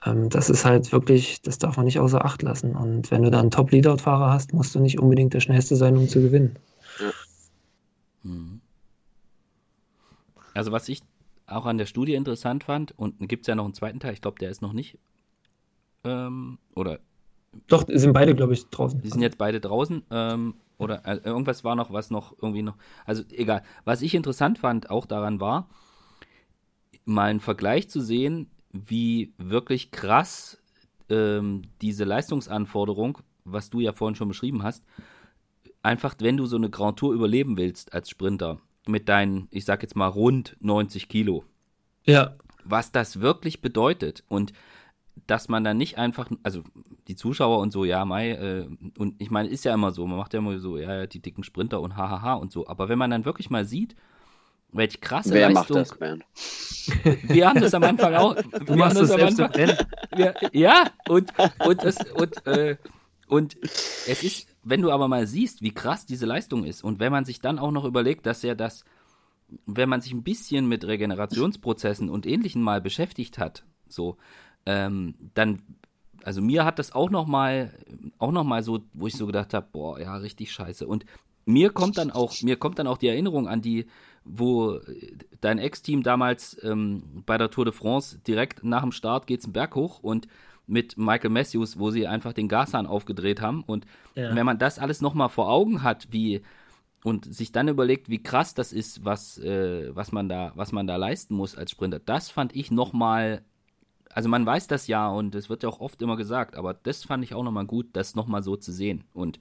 das ist halt wirklich, das darf man nicht außer Acht lassen. Und wenn du da einen Top-Leadout-Fahrer hast, musst du nicht unbedingt der Schnellste sein, um zu gewinnen. Mhm. Also was ich auch an der Studie interessant fand, und gibt es ja noch einen zweiten Teil, ich glaube, der ist noch nicht, ähm, oder doch, sind beide, glaube ich, draußen. Die sind jetzt beide draußen. Ähm, oder äh, irgendwas war noch, was noch irgendwie noch. Also egal. Was ich interessant fand auch daran war, mal einen Vergleich zu sehen, wie wirklich krass ähm, diese Leistungsanforderung, was du ja vorhin schon beschrieben hast, einfach, wenn du so eine Grand Tour überleben willst als Sprinter, mit deinen, ich sag jetzt mal, rund 90 Kilo. Ja. Was das wirklich bedeutet. Und dass man dann nicht einfach, also die Zuschauer und so, ja, Mai, äh, und ich meine, ist ja immer so, man macht ja immer so, ja, die dicken Sprinter und hahaha und so, aber wenn man dann wirklich mal sieht, welche krasse Wer Leistung. Macht das, Ben? Wir haben das am Anfang auch. Du machst das, das am Anfang. Wir, ja, und, und, das, und, äh, und es ist, wenn du aber mal siehst, wie krass diese Leistung ist, und wenn man sich dann auch noch überlegt, dass er das, wenn man sich ein bisschen mit Regenerationsprozessen und Ähnlichem mal beschäftigt hat, so, ähm, dann, also mir hat das auch noch mal, auch noch mal so, wo ich so gedacht habe, boah, ja, richtig scheiße. Und mir kommt dann auch, mir kommt dann auch die Erinnerung an die, wo dein Ex-Team damals ähm, bei der Tour de France direkt nach dem Start geht's einen Berg hoch und mit Michael Matthews, wo sie einfach den Gashahn aufgedreht haben. Und ja. wenn man das alles nochmal vor Augen hat, wie und sich dann überlegt, wie krass das ist, was, äh, was man da, was man da leisten muss als Sprinter, das fand ich nochmal also man weiß das ja und es wird ja auch oft immer gesagt, aber das fand ich auch nochmal gut, das nochmal so zu sehen. Und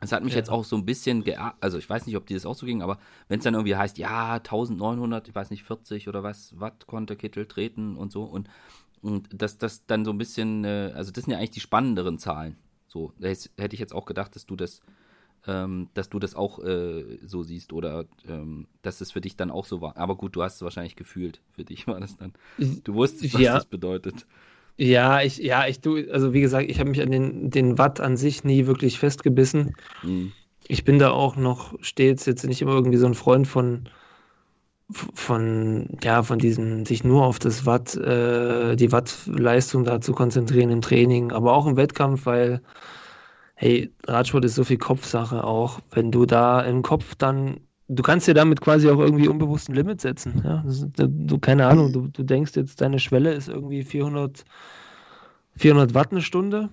es hat mich ja. jetzt auch so ein bisschen, also ich weiß nicht, ob die das auch so ging, aber wenn es dann irgendwie heißt, ja, 1900, ich weiß nicht, 40 oder was, Watt konnte Kittel treten und so und, und das, das dann so ein bisschen, äh, also das sind ja eigentlich die spannenderen Zahlen. So, da hätte ich jetzt auch gedacht, dass du das ähm, dass du das auch äh, so siehst oder ähm, dass es für dich dann auch so war. Aber gut, du hast es wahrscheinlich gefühlt. Für dich war das dann. Du wusstest, was ja. das bedeutet. Ja, ich, ja, ich du, also wie gesagt, ich habe mich an den, den Watt an sich nie wirklich festgebissen. Mhm. Ich bin da auch noch stets jetzt nicht immer irgendwie so ein Freund von, von, ja, von diesem, sich nur auf das Watt, äh, die Wattleistung da zu konzentrieren im Training, aber auch im Wettkampf, weil hey, Radsport ist so viel Kopfsache auch. Wenn du da im Kopf dann, du kannst dir damit quasi auch irgendwie unbewusst ein Limit setzen. Ja? Du, keine Ahnung, du, du denkst jetzt, deine Schwelle ist irgendwie 400, 400 Watt eine Stunde.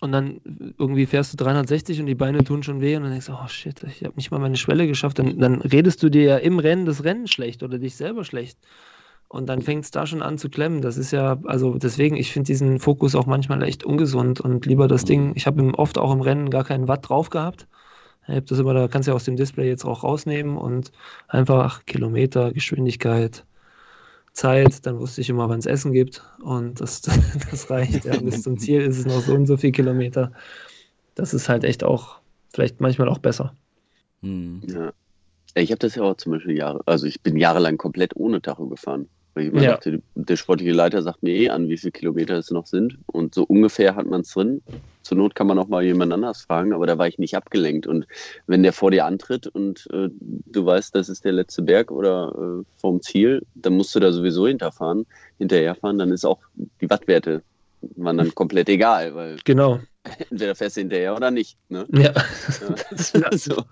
Und dann irgendwie fährst du 360 und die Beine tun schon weh und dann denkst du, oh shit, ich habe nicht mal meine Schwelle geschafft. Dann, dann redest du dir ja im Rennen das Rennen schlecht oder dich selber schlecht. Und dann fängt es da schon an zu klemmen. Das ist ja, also deswegen, ich finde diesen Fokus auch manchmal echt ungesund und lieber das Ding, ich habe oft auch im Rennen gar keinen Watt drauf gehabt. Ich habe das immer, da kannst du ja aus dem Display jetzt auch rausnehmen und einfach Kilometer, Geschwindigkeit, Zeit, dann wusste ich immer, wann es Essen gibt und das, das reicht. Ja, bis zum Ziel ist es noch so und so viele Kilometer. Das ist halt echt auch, vielleicht manchmal auch besser. Hm. Ja. Ich habe das ja auch zum Beispiel Jahre, also ich bin jahrelang komplett ohne Tacho gefahren. Immer ja. dachte, der sportliche Leiter sagt mir eh an, wie viele Kilometer es noch sind. Und so ungefähr hat man es drin. Zur Not kann man auch mal jemand anders fragen, aber da war ich nicht abgelenkt. Und wenn der vor dir antritt und äh, du weißt, das ist der letzte Berg oder äh, vom Ziel, dann musst du da sowieso hinterfahren, hinterherfahren, dann ist auch die Wattwerte waren dann komplett egal. Weil genau. Entweder fährst du hinterher oder nicht. Ne? Ja. ja. so,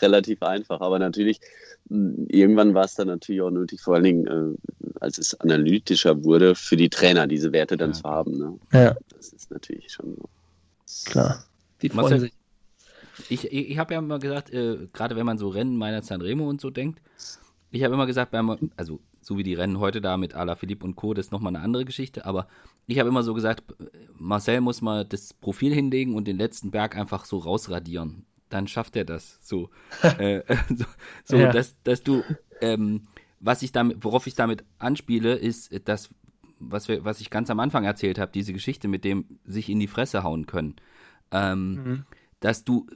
relativ einfach. Aber natürlich, hm, irgendwann war es dann natürlich auch nötig, vor allen Dingen, äh, als es analytischer wurde, für die Trainer diese Werte dann ja. zu haben. Ne? Ja. Das ist natürlich schon so. Klar. Die freuen sich. Ich, ich, ich habe ja immer gesagt, äh, gerade wenn man so Rennen meiner Sanremo und so denkt, ich habe immer gesagt, beim, also so wie die Rennen heute da mit Ala Philipp und Co., das ist nochmal eine andere Geschichte, aber ich habe immer so gesagt, Marcel muss mal das Profil hinlegen und den letzten Berg einfach so rausradieren. Dann schafft er das. So, äh, so, so ja. dass, dass du, ähm, was ich damit, worauf ich damit anspiele, ist das, was wir, was ich ganz am Anfang erzählt habe, diese Geschichte mit dem sich in die Fresse hauen können. Ähm, mhm. Dass du,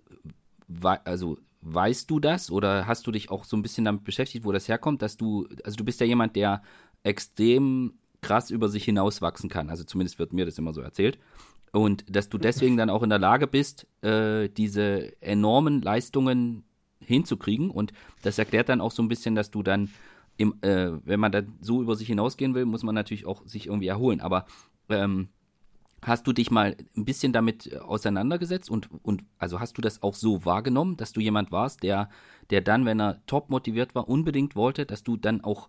also weißt du das oder hast du dich auch so ein bisschen damit beschäftigt, wo das herkommt, dass du, also du bist ja jemand, der extrem krass über sich hinauswachsen kann. Also zumindest wird mir das immer so erzählt. Und dass du deswegen dann auch in der Lage bist, äh, diese enormen Leistungen hinzukriegen. Und das erklärt dann auch so ein bisschen, dass du dann, im, äh, wenn man dann so über sich hinausgehen will, muss man natürlich auch sich irgendwie erholen. Aber ähm, hast du dich mal ein bisschen damit auseinandergesetzt und, und also hast du das auch so wahrgenommen, dass du jemand warst, der, der dann, wenn er top motiviert war, unbedingt wollte, dass du dann auch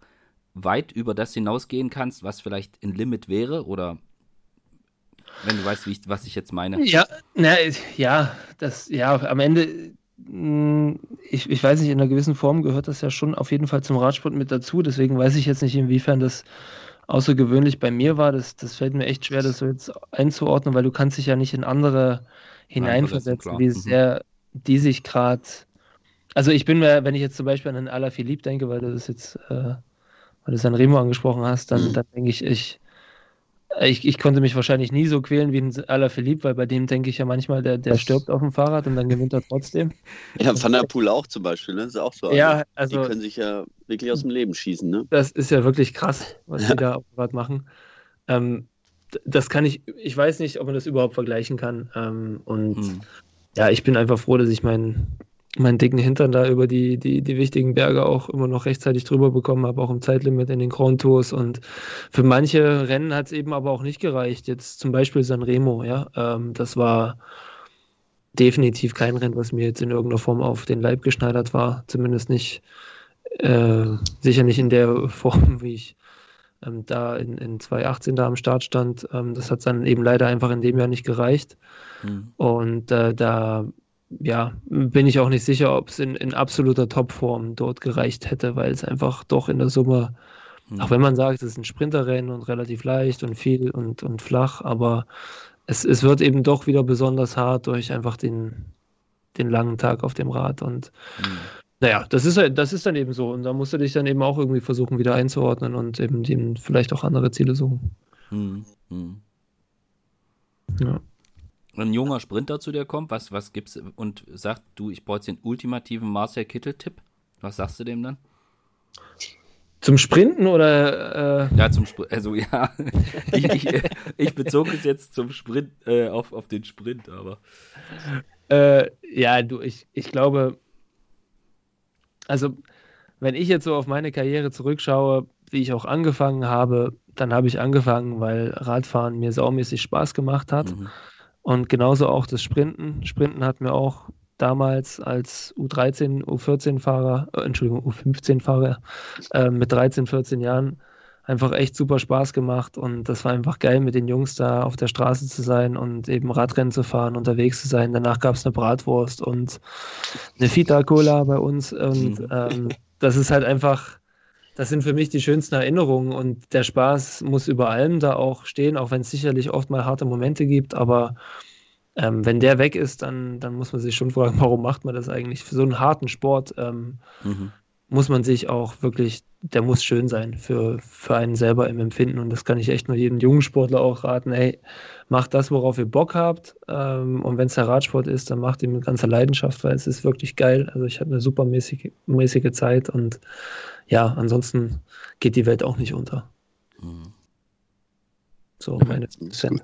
weit über das hinausgehen kannst, was vielleicht ein Limit wäre oder wenn du weißt, ich, was ich jetzt meine. Ja, na, ja, das, ja, am Ende, hm, ich, ich weiß nicht, in einer gewissen Form gehört das ja schon auf jeden Fall zum Radsport mit dazu, deswegen weiß ich jetzt nicht, inwiefern das außergewöhnlich bei mir war. Das, das fällt mir echt schwer, das so jetzt einzuordnen, weil du kannst dich ja nicht in andere hineinversetzen, Nein, wie mhm. sehr die sich gerade. Also ich bin mir, wenn ich jetzt zum Beispiel an den Alaphilippe denke, weil du das jetzt, äh, weil du San Remo angesprochen hast, dann, mhm. dann denke ich, ich, ich, ich konnte mich wahrscheinlich nie so quälen wie ein Alaphilippe, weil bei dem denke ich ja manchmal, der, der stirbt auf dem Fahrrad und dann gewinnt er trotzdem. Ja, Van der Poel auch zum Beispiel, ne? Das ist auch so. Ja, also. Die können sich ja wirklich aus dem Leben schießen, ne? Das ist ja wirklich krass, was ja. die da auf dem Rad machen. Ähm, das kann ich, ich weiß nicht, ob man das überhaupt vergleichen kann. Ähm, und hm. ja, ich bin einfach froh, dass ich meinen meinen dicken Hintern da über die, die, die wichtigen Berge auch immer noch rechtzeitig drüber bekommen habe, auch im Zeitlimit in den Grand Tours. Und für manche Rennen hat es eben aber auch nicht gereicht. Jetzt zum Beispiel Sanremo, ja. Ähm, das war definitiv kein Rennen, was mir jetzt in irgendeiner Form auf den Leib geschneidert war. Zumindest nicht, äh, sicher nicht in der Form, wie ich ähm, da in, in 2018 da am Start stand. Ähm, das hat dann eben leider einfach in dem Jahr nicht gereicht. Mhm. Und äh, da ja, bin ich auch nicht sicher, ob es in, in absoluter Topform dort gereicht hätte, weil es einfach doch in der Summe, mhm. auch wenn man sagt, es ist ein Sprinterrennen und relativ leicht und viel und, und flach, aber es, es wird eben doch wieder besonders hart durch einfach den, den langen Tag auf dem Rad und mhm. naja, das ist, das ist dann eben so und da musst du dich dann eben auch irgendwie versuchen, wieder einzuordnen und eben, eben vielleicht auch andere Ziele suchen. Mhm. Ja ein junger Sprinter zu dir kommt, was, was gibt's und sagt, du, ich brauche jetzt den ultimativen Marcel Kittel-Tipp, was sagst du dem dann? Zum Sprinten oder? Äh... Ja, zum Sprint. Also ja, ich, ich, ich, bezog es jetzt zum Sprint, äh, auf, auf den Sprint, aber. Äh, ja, du, ich, ich glaube, also wenn ich jetzt so auf meine Karriere zurückschaue, wie ich auch angefangen habe, dann habe ich angefangen, weil Radfahren mir saumäßig Spaß gemacht hat. Mhm. Und genauso auch das Sprinten. Sprinten hat mir auch damals als U13, U14-Fahrer, äh, Entschuldigung, U15-Fahrer äh, mit 13, 14 Jahren einfach echt super Spaß gemacht und das war einfach geil, mit den Jungs da auf der Straße zu sein und eben Radrennen zu fahren, unterwegs zu sein. Danach gab es eine Bratwurst und eine Fita-Cola bei uns und mhm. ähm, das ist halt einfach das sind für mich die schönsten Erinnerungen und der Spaß muss über allem da auch stehen, auch wenn es sicherlich oft mal harte Momente gibt, aber ähm, wenn der weg ist, dann, dann muss man sich schon fragen, warum macht man das eigentlich? Für so einen harten Sport ähm, mhm. muss man sich auch wirklich, der muss schön sein für, für einen selber im Empfinden und das kann ich echt nur jedem jungen Sportler auch raten, hey, macht das, worauf ihr Bock habt ähm, und wenn es der Radsport ist, dann macht ihn mit ganzer Leidenschaft, weil es ist wirklich geil. Also ich hatte eine super mäßige, mäßige Zeit und ja, ansonsten geht die Welt auch nicht unter. Mhm. So, meine Cent.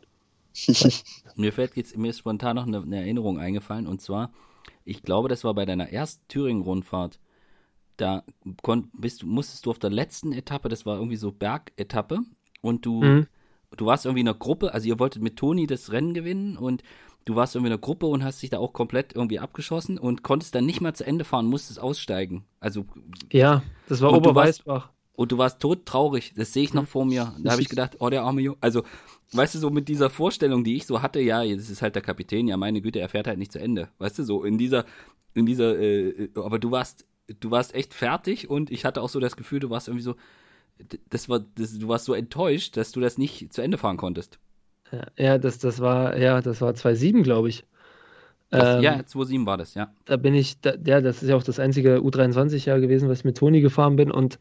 mir fällt jetzt mir ist spontan noch eine, eine, Erinnerung eingefallen und zwar, ich glaube, das war bei deiner ersten Thüringen-Rundfahrt. Da konnt, bist, musstest du auf der letzten Etappe, das war irgendwie so Bergetappe, und du, mhm. du warst irgendwie in einer Gruppe, also ihr wolltet mit Toni das Rennen gewinnen und du warst irgendwie in der Gruppe und hast dich da auch komplett irgendwie abgeschossen und konntest dann nicht mal zu Ende fahren, musstest aussteigen. Also ja, das war Oberweißbach. Und du warst todtraurig, das sehe ich noch vor mir. Da habe ich gedacht, oh, der arme Junge. Also, weißt du, so mit dieser Vorstellung, die ich so hatte, ja, jetzt ist halt der Kapitän, ja, meine Güte, er fährt halt nicht zu Ende. Weißt du, so in dieser, in dieser, äh, aber du warst, du warst echt fertig und ich hatte auch so das Gefühl, du warst irgendwie so, das war, das, du warst so enttäuscht, dass du das nicht zu Ende fahren konntest. Ja, das, das war, ja, das war 2-7, glaube ich. Ähm, ja, 2-7 war das, ja. Da bin ich, da, ja, das ist ja auch das einzige U23-Jahr gewesen, was ich mit Toni gefahren bin und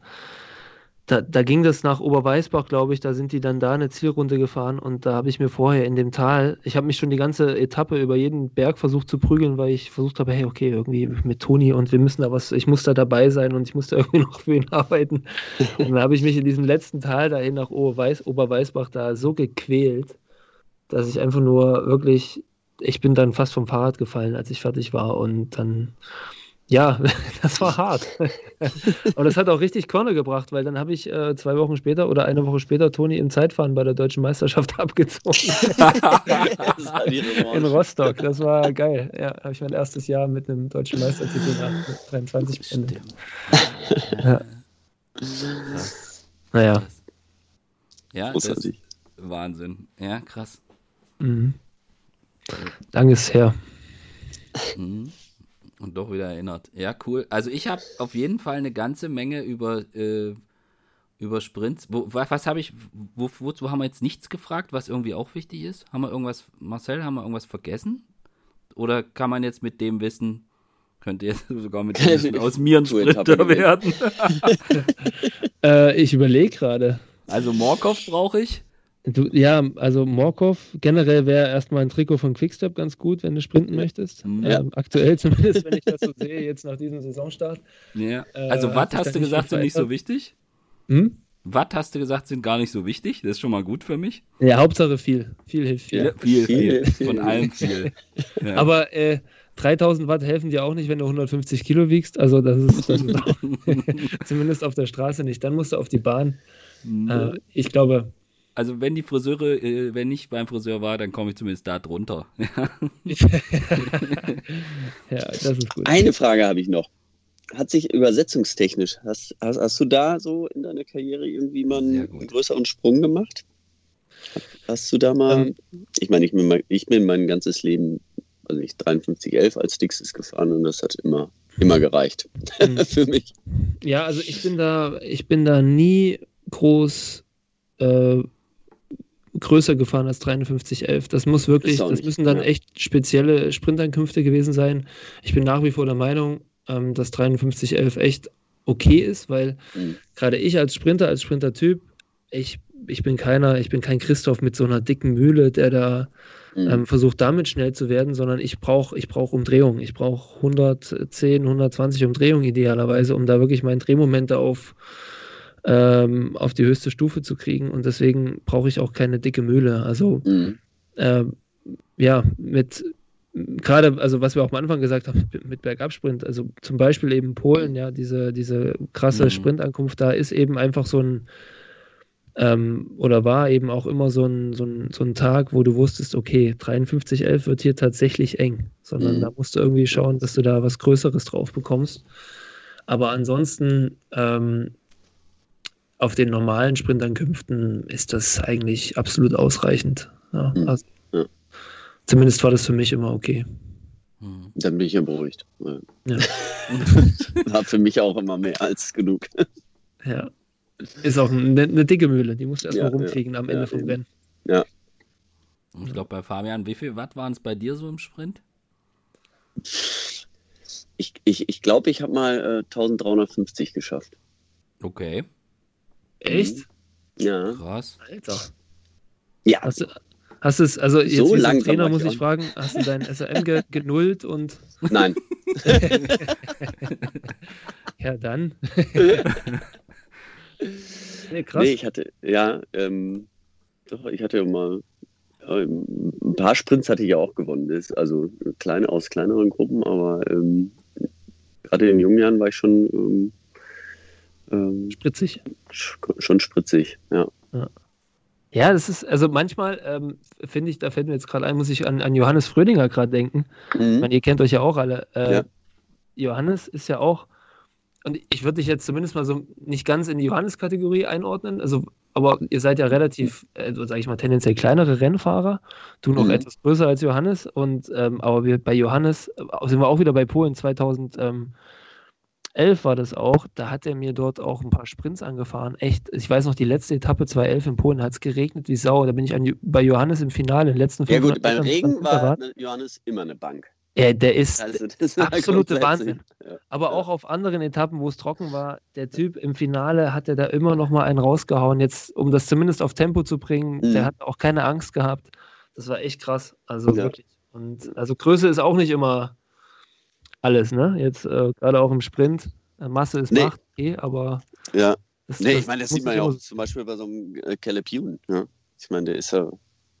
da, da ging das nach Oberweißbach, glaube ich, da sind die dann da eine Zielrunde gefahren und da habe ich mir vorher in dem Tal, ich habe mich schon die ganze Etappe über jeden Berg versucht zu prügeln, weil ich versucht habe, hey, okay, irgendwie mit Toni und wir müssen da was, ich muss da dabei sein und ich muss da irgendwie noch für ihn arbeiten. und dann habe ich mich in diesem letzten Tal dahin nach Oberweiß, Oberweißbach da so gequält, dass ich einfach nur wirklich, ich bin dann fast vom Fahrrad gefallen, als ich fertig war und dann ja, das war hart. Und das hat auch richtig Korne gebracht, weil dann habe ich äh, zwei Wochen später oder eine Woche später Toni im Zeitfahren bei der deutschen Meisterschaft abgezogen. In Rostock. Das war geil. Ja, habe ich mein erstes Jahr mit einem deutschen Meistertitel nach 23 Ende. Ja. Naja. Ja, das ist Wahnsinn. Ja, krass. Mhm. Lang ist her. Mhm. Und doch wieder erinnert. Ja, cool. Also ich habe auf jeden Fall eine ganze Menge über, äh, über Sprints. Wo, was habe ich, wo, wozu haben wir jetzt nichts gefragt, was irgendwie auch wichtig ist? Haben wir irgendwas, Marcel, haben wir irgendwas vergessen? Oder kann man jetzt mit dem Wissen, könnte jetzt sogar mit dem Wissen aus mir ein Sprinter werden? äh, ich überlege gerade. Also Morkov brauche ich. Du, ja, also Morkov, generell wäre erstmal ein Trikot von Quickstep ganz gut, wenn du sprinten möchtest. Ja. Ähm, aktuell zumindest, wenn ich das so sehe, jetzt nach diesem Saisonstart. Ja. Äh, also äh, Watt hast du gesagt, sind nicht so wichtig? Hm? Watt hast du gesagt, sind gar nicht so wichtig. Das ist schon mal gut für mich. Ja, Hauptsache viel. Viel hilft viel. Viel, viel. viel. Von allem viel. Ja. Aber äh, 3000 Watt helfen dir auch nicht, wenn du 150 Kilo wiegst. Also das ist, das ist auch, zumindest auf der Straße nicht. Dann musst du auf die Bahn. Mhm. Äh, ich glaube, also wenn die Friseure, äh, wenn ich beim Friseur war, dann komme ich zumindest da drunter. ja, das ist gut. Eine Frage habe ich noch. Hat sich übersetzungstechnisch, hast, hast, hast du da so in deiner Karriere irgendwie mal einen größeren Sprung gemacht? Hast du da mal, ähm, ich meine, ich bin, mein, ich bin mein ganzes Leben, also ich 5311 als dickstes gefahren und das hat immer, immer gereicht mhm. für mich. Ja, also ich bin da, ich bin da nie groß äh, größer gefahren als 5311. Das muss wirklich, das, müssen dann ja. echt spezielle Sprintankünfte gewesen sein. Ich bin nach wie vor der Meinung, ähm, dass 5311 echt okay ist, weil mhm. gerade ich als Sprinter, als Sprintertyp, ich, ich bin keiner, ich bin kein Christoph mit so einer dicken Mühle, der da mhm. ähm, versucht, damit schnell zu werden, sondern ich brauche ich brauch Umdrehung. Ich brauche 110, 120 Umdrehungen idealerweise, um da wirklich meinen Drehmomente auf ähm, auf die höchste Stufe zu kriegen. Und deswegen brauche ich auch keine dicke Mühle. Also mhm. äh, ja, mit gerade, also was wir auch am Anfang gesagt haben, mit Bergabsprint, also zum Beispiel eben Polen, ja, diese, diese krasse mhm. Sprintankunft, da ist eben einfach so ein ähm, oder war eben auch immer so ein, so, ein, so ein Tag, wo du wusstest, okay, 53,11 wird hier tatsächlich eng, sondern mhm. da musst du irgendwie schauen, dass du da was Größeres drauf bekommst. Aber ansonsten ähm, auf den normalen Sprintankünften ist das eigentlich absolut ausreichend. Ja, hm. also, ja. Zumindest war das für mich immer okay. Hm. Dann bin ich ja beruhigt. Ja. War für mich auch immer mehr als genug. Ja. Ist auch eine, eine dicke Mühle, die musst du erstmal ja, rumkriegen am Ende vom Rennen. Ja. Ich glaube, bei Fabian, wie viel Watt waren es bei dir so im Sprint? Ich glaube, ich, ich, glaub, ich habe mal äh, 1350 geschafft. Okay. Echt? Ja. Krass. Alter. Ja. Hast du, hast es, also jetzt so wie Trainer muss ich fragen, hast du dein SRM ge genullt und. Nein. ja, dann. nee, krass. Nee, ich hatte, ja, ähm, doch, ich hatte ja mal ein paar Sprints hatte ich ja auch gewonnen. Das, also kleine aus kleineren Gruppen, aber ähm, gerade in den jungen Jahren war ich schon ähm, ähm, spritzig? Schon spritzig, ja. ja. Ja, das ist, also manchmal ähm, finde ich, da fällt mir jetzt gerade ein, muss ich an, an Johannes Frödinger gerade denken. Mhm. Meine, ihr kennt euch ja auch alle. Äh, ja. Johannes ist ja auch, und ich würde dich jetzt zumindest mal so nicht ganz in die Johannes-Kategorie einordnen, also, aber ihr seid ja relativ, äh, sage ich mal, tendenziell kleinere Rennfahrer. Du noch mhm. etwas größer als Johannes, und ähm, aber wir bei Johannes äh, sind wir auch wieder bei Polen 2000. Ähm, 2011 war das auch, da hat er mir dort auch ein paar Sprints angefahren. Echt, ich weiß noch, die letzte Etappe 2011 in Polen hat es geregnet wie Sau. Da bin ich an, bei Johannes im Finale, im letzten Ja gut, beim Regen war Johannes immer eine Bank. Ja, der ist, also, absolute Wahnsinn. Ja. Aber auch auf anderen Etappen, wo es trocken war, der Typ im Finale hat er da immer noch mal einen rausgehauen. Jetzt, um das zumindest auf Tempo zu bringen, mhm. der hat auch keine Angst gehabt. Das war echt krass. Also ja. wirklich. Und also Größe ist auch nicht immer alles, ne? Jetzt äh, gerade auch im Sprint. Äh, Masse ist nee. Macht, okay, aber. Ja. Das, nee, das ich meine, das sieht man ja auch zum Beispiel bei so einem äh, Caleb Ewan. Ja? Ich meine, der ist ja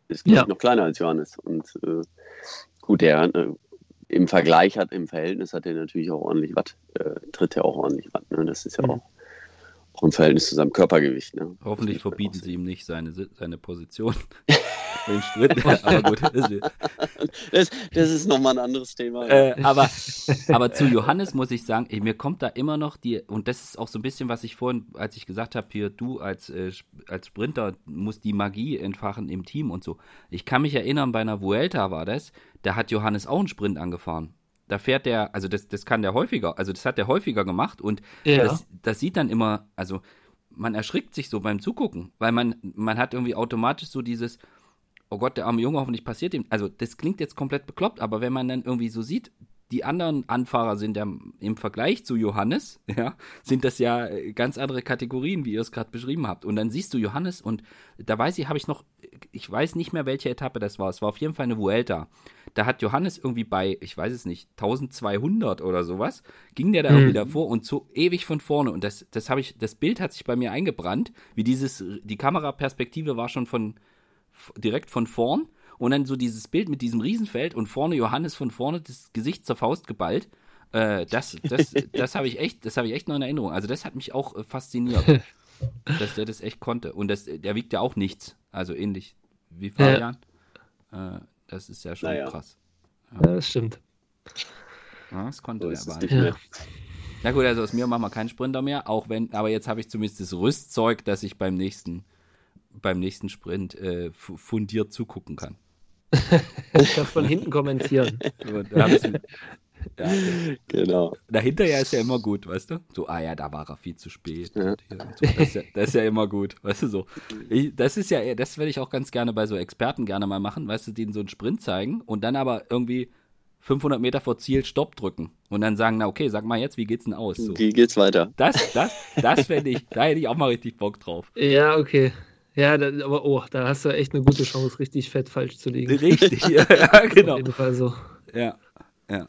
ist, ja. noch kleiner als Johannes. Und äh, gut, der äh, im Vergleich hat, im Verhältnis hat er natürlich auch ordentlich Watt, äh, tritt er auch ordentlich Watt. Ne? Das ist ja mhm. auch, auch im Verhältnis zu seinem Körpergewicht. Ne? Hoffentlich verbieten sie ihm nicht seine, seine Position. den Sprit. aber gut. Das, das ist nochmal ein anderes Thema. Äh, aber, aber zu Johannes muss ich sagen, ey, mir kommt da immer noch die, und das ist auch so ein bisschen, was ich vorhin, als ich gesagt habe, hier, du als, äh, als Sprinter musst die Magie entfachen im Team und so. Ich kann mich erinnern, bei einer Vuelta war das, da hat Johannes auch einen Sprint angefahren. Da fährt der, also das, das kann der häufiger, also das hat der häufiger gemacht und ja. das, das sieht dann immer, also man erschrickt sich so beim Zugucken, weil man, man hat irgendwie automatisch so dieses, oh Gott, der arme Junge, hoffentlich passiert ihm. Also, das klingt jetzt komplett bekloppt, aber wenn man dann irgendwie so sieht, die anderen Anfahrer sind ja im Vergleich zu Johannes, ja, sind das ja äh, ganz andere Kategorien, wie ihr es gerade beschrieben habt. Und dann siehst du Johannes und da weiß ich, habe ich noch, ich weiß nicht mehr, welche Etappe das war. Es war auf jeden Fall eine Vuelta. Da hat Johannes irgendwie bei, ich weiß es nicht, 1200 oder sowas, ging der da mhm. irgendwie davor und so ewig von vorne. Und das, das habe ich, das Bild hat sich bei mir eingebrannt, wie dieses, die Kameraperspektive war schon von, direkt von vorn und dann so dieses Bild mit diesem Riesenfeld und vorne Johannes von vorne das Gesicht zur Faust geballt. Äh, das das, das habe ich echt, das habe ich echt noch in Erinnerung. Also das hat mich auch äh, fasziniert, dass der das echt konnte. Und das, der wiegt ja auch nichts. Also ähnlich wie Fabian. Ja. Äh, das ist ja schon naja. krass. Ja. ja. das stimmt. Ja, das konnte er aber nicht. Na gut, also aus mir machen wir keinen Sprinter mehr, auch wenn, aber jetzt habe ich zumindest das Rüstzeug, dass ich beim nächsten beim nächsten Sprint äh, fundiert zugucken kann. ich darf von hinten kommentieren. ja, genau. Dahinter ja ist ja immer gut, weißt du? So, ah ja, da war er viel zu spät. Ja. So, das, ist ja, das, ist ja, immer gut, weißt du so. Ich, das ist ja, das werde ich auch ganz gerne bei so Experten gerne mal machen, weißt du, denen so einen Sprint zeigen und dann aber irgendwie 500 Meter vor Ziel Stopp drücken und dann sagen, na okay, sag mal jetzt, wie geht's denn aus? So. Wie geht's weiter? Das, das, das fände ich, da hätte ich auch mal richtig Bock drauf. Ja, okay. Ja, da, aber oh, da hast du echt eine gute Chance, richtig fett falsch zu liegen. Richtig, ja, genau. Auf jeden Fall so. Ja, ja.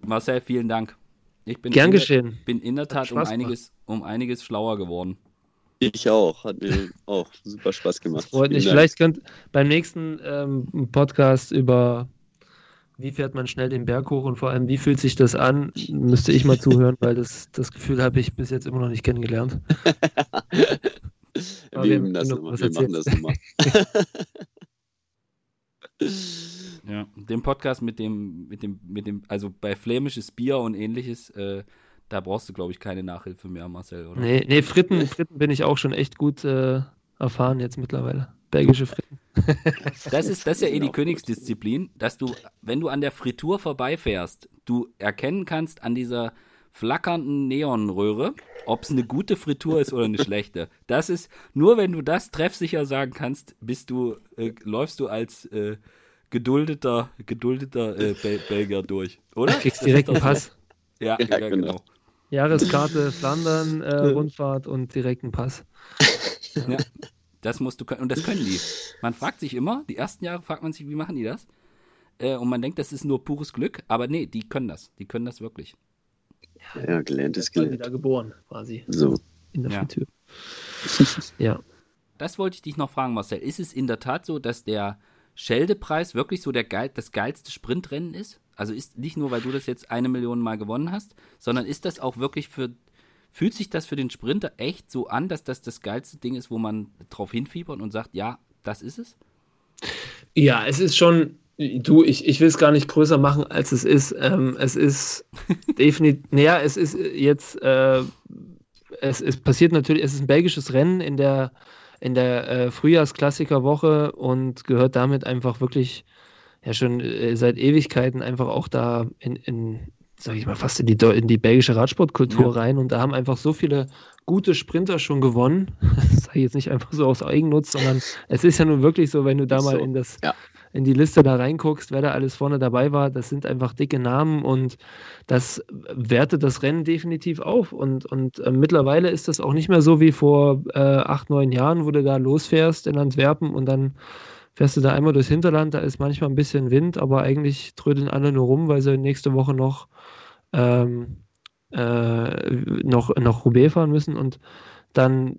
Marcel, vielen Dank. Ich bin Gern geschehen. Der, bin in der Tat um einiges, um einiges schlauer geworden. Ich auch. Hat mir auch super Spaß gemacht. Das freut mich. Vielleicht könnt beim nächsten ähm, Podcast über wie fährt man schnell den Berg hoch und vor allem, wie fühlt sich das an? Müsste ich mal zuhören, weil das, das Gefühl habe ich bis jetzt immer noch nicht kennengelernt. wir, wir, das immer. wir machen das immer. ja, den Podcast mit dem, mit dem, mit dem, also bei flämisches Bier und ähnliches, äh, da brauchst du, glaube ich, keine Nachhilfe mehr, Marcel, oder? Nee, nee Fritten, Fritten bin ich auch schon echt gut äh, erfahren jetzt mittlerweile. Belgische Fritten. Das ist, das ist ja eh die Königsdisziplin, dass du, wenn du an der Fritur vorbeifährst, du erkennen kannst an dieser flackernden Neonröhre, ob es eine gute Fritur ist oder eine schlechte. Das ist, nur wenn du das treffsicher sagen kannst, bist du, äh, läufst du als äh, geduldeter, geduldeter äh, Bel Belgier durch, oder? Du kriegst direkt einen Pass. Ja, ja, ja, genau. genau. Jahreskarte Flandern, äh, Rundfahrt und direkten Pass. Ja. Das musst du können. Und das können die. Man fragt sich immer, die ersten Jahre fragt man sich, wie machen die das? Äh, und man denkt, das ist nur pures Glück. Aber nee, die können das. Die können das wirklich. Ja, gelernt ist gelernt. Da geboren, quasi. So. In der ja. Ja. Das wollte ich dich noch fragen, Marcel. Ist es in der Tat so, dass der Schelde-Preis wirklich so der geil, das geilste Sprintrennen ist? Also ist nicht nur, weil du das jetzt eine Million Mal gewonnen hast, sondern ist das auch wirklich für Fühlt sich das für den Sprinter echt so an, dass das das geilste Ding ist, wo man drauf hinfiebert und sagt, ja, das ist es? Ja, es ist schon, du, ich, ich will es gar nicht größer machen, als es ist. Ähm, es ist definitiv, naja, es ist jetzt, äh, es, es passiert natürlich, es ist ein belgisches Rennen in der, in der äh, Frühjahrsklassikerwoche und gehört damit einfach wirklich ja schon äh, seit Ewigkeiten einfach auch da in, in sag ich mal, fast in die, in die belgische Radsportkultur ja. rein. Und da haben einfach so viele gute Sprinter schon gewonnen. Das sage ich jetzt nicht einfach so aus Eigennutz, sondern es ist ja nun wirklich so, wenn du da mal in das ja. in die Liste da reinguckst, wer da alles vorne dabei war, das sind einfach dicke Namen und das wertet das Rennen definitiv auf. Und, und äh, mittlerweile ist das auch nicht mehr so wie vor äh, acht, neun Jahren, wo du da losfährst in Antwerpen und dann fährst du da einmal durchs Hinterland, da ist manchmal ein bisschen Wind, aber eigentlich trödeln alle nur rum, weil sie nächste Woche noch, ähm, äh, noch, noch Roubaix fahren müssen und dann,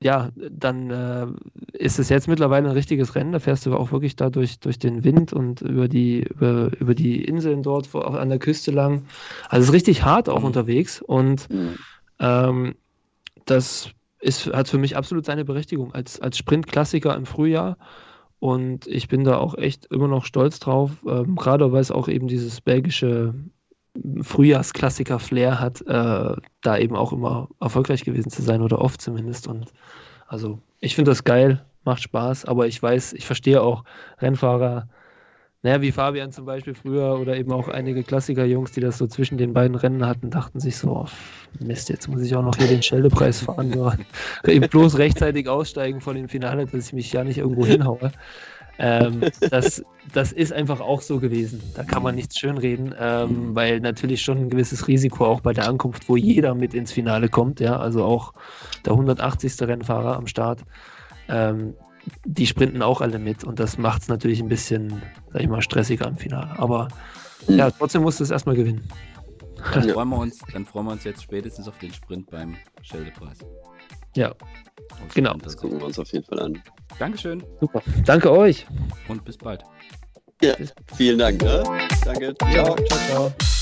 ja, dann äh, ist es jetzt mittlerweile ein richtiges Rennen, da fährst du auch wirklich da durch, durch den Wind und über die, über, über die Inseln dort vor, an der Küste lang. Also es ist richtig hart auch mhm. unterwegs und mhm. ähm, das ist, hat für mich absolut seine Berechtigung als, als Sprintklassiker im Frühjahr. Und ich bin da auch echt immer noch stolz drauf, ähm, gerade weil es auch eben dieses belgische Frühjahrsklassiker-Flair hat, äh, da eben auch immer erfolgreich gewesen zu sein oder oft zumindest. Und also ich finde das geil, macht Spaß, aber ich weiß, ich verstehe auch Rennfahrer, naja, wie Fabian zum Beispiel früher oder eben auch einige Klassiker-Jungs, die das so zwischen den beiden Rennen hatten, dachten sich so, Mist, jetzt muss ich auch noch hier den Scheldepreis fahren. Nur eben bloß rechtzeitig aussteigen von dem Finale, dass ich mich ja nicht irgendwo hinhaue. Ähm, das, das ist einfach auch so gewesen. Da kann man nichts schönreden, ähm, weil natürlich schon ein gewisses Risiko auch bei der Ankunft, wo jeder mit ins Finale kommt, ja, also auch der 180. Rennfahrer am Start. Ähm, die sprinten auch alle mit und das macht es natürlich ein bisschen, sag ich mal, stressiger im Finale. Aber mhm. ja, trotzdem musst du es erstmal gewinnen. Dann freuen, wir uns, dann freuen wir uns jetzt spätestens auf den Sprint beim Schildepreis. Ja, genau. Das gucken wir uns auf jeden Fall an. Dankeschön. Super. Danke euch. Und bis bald. Ja, vielen Dank. Ne? Danke. Ciao. Ciao, ciao.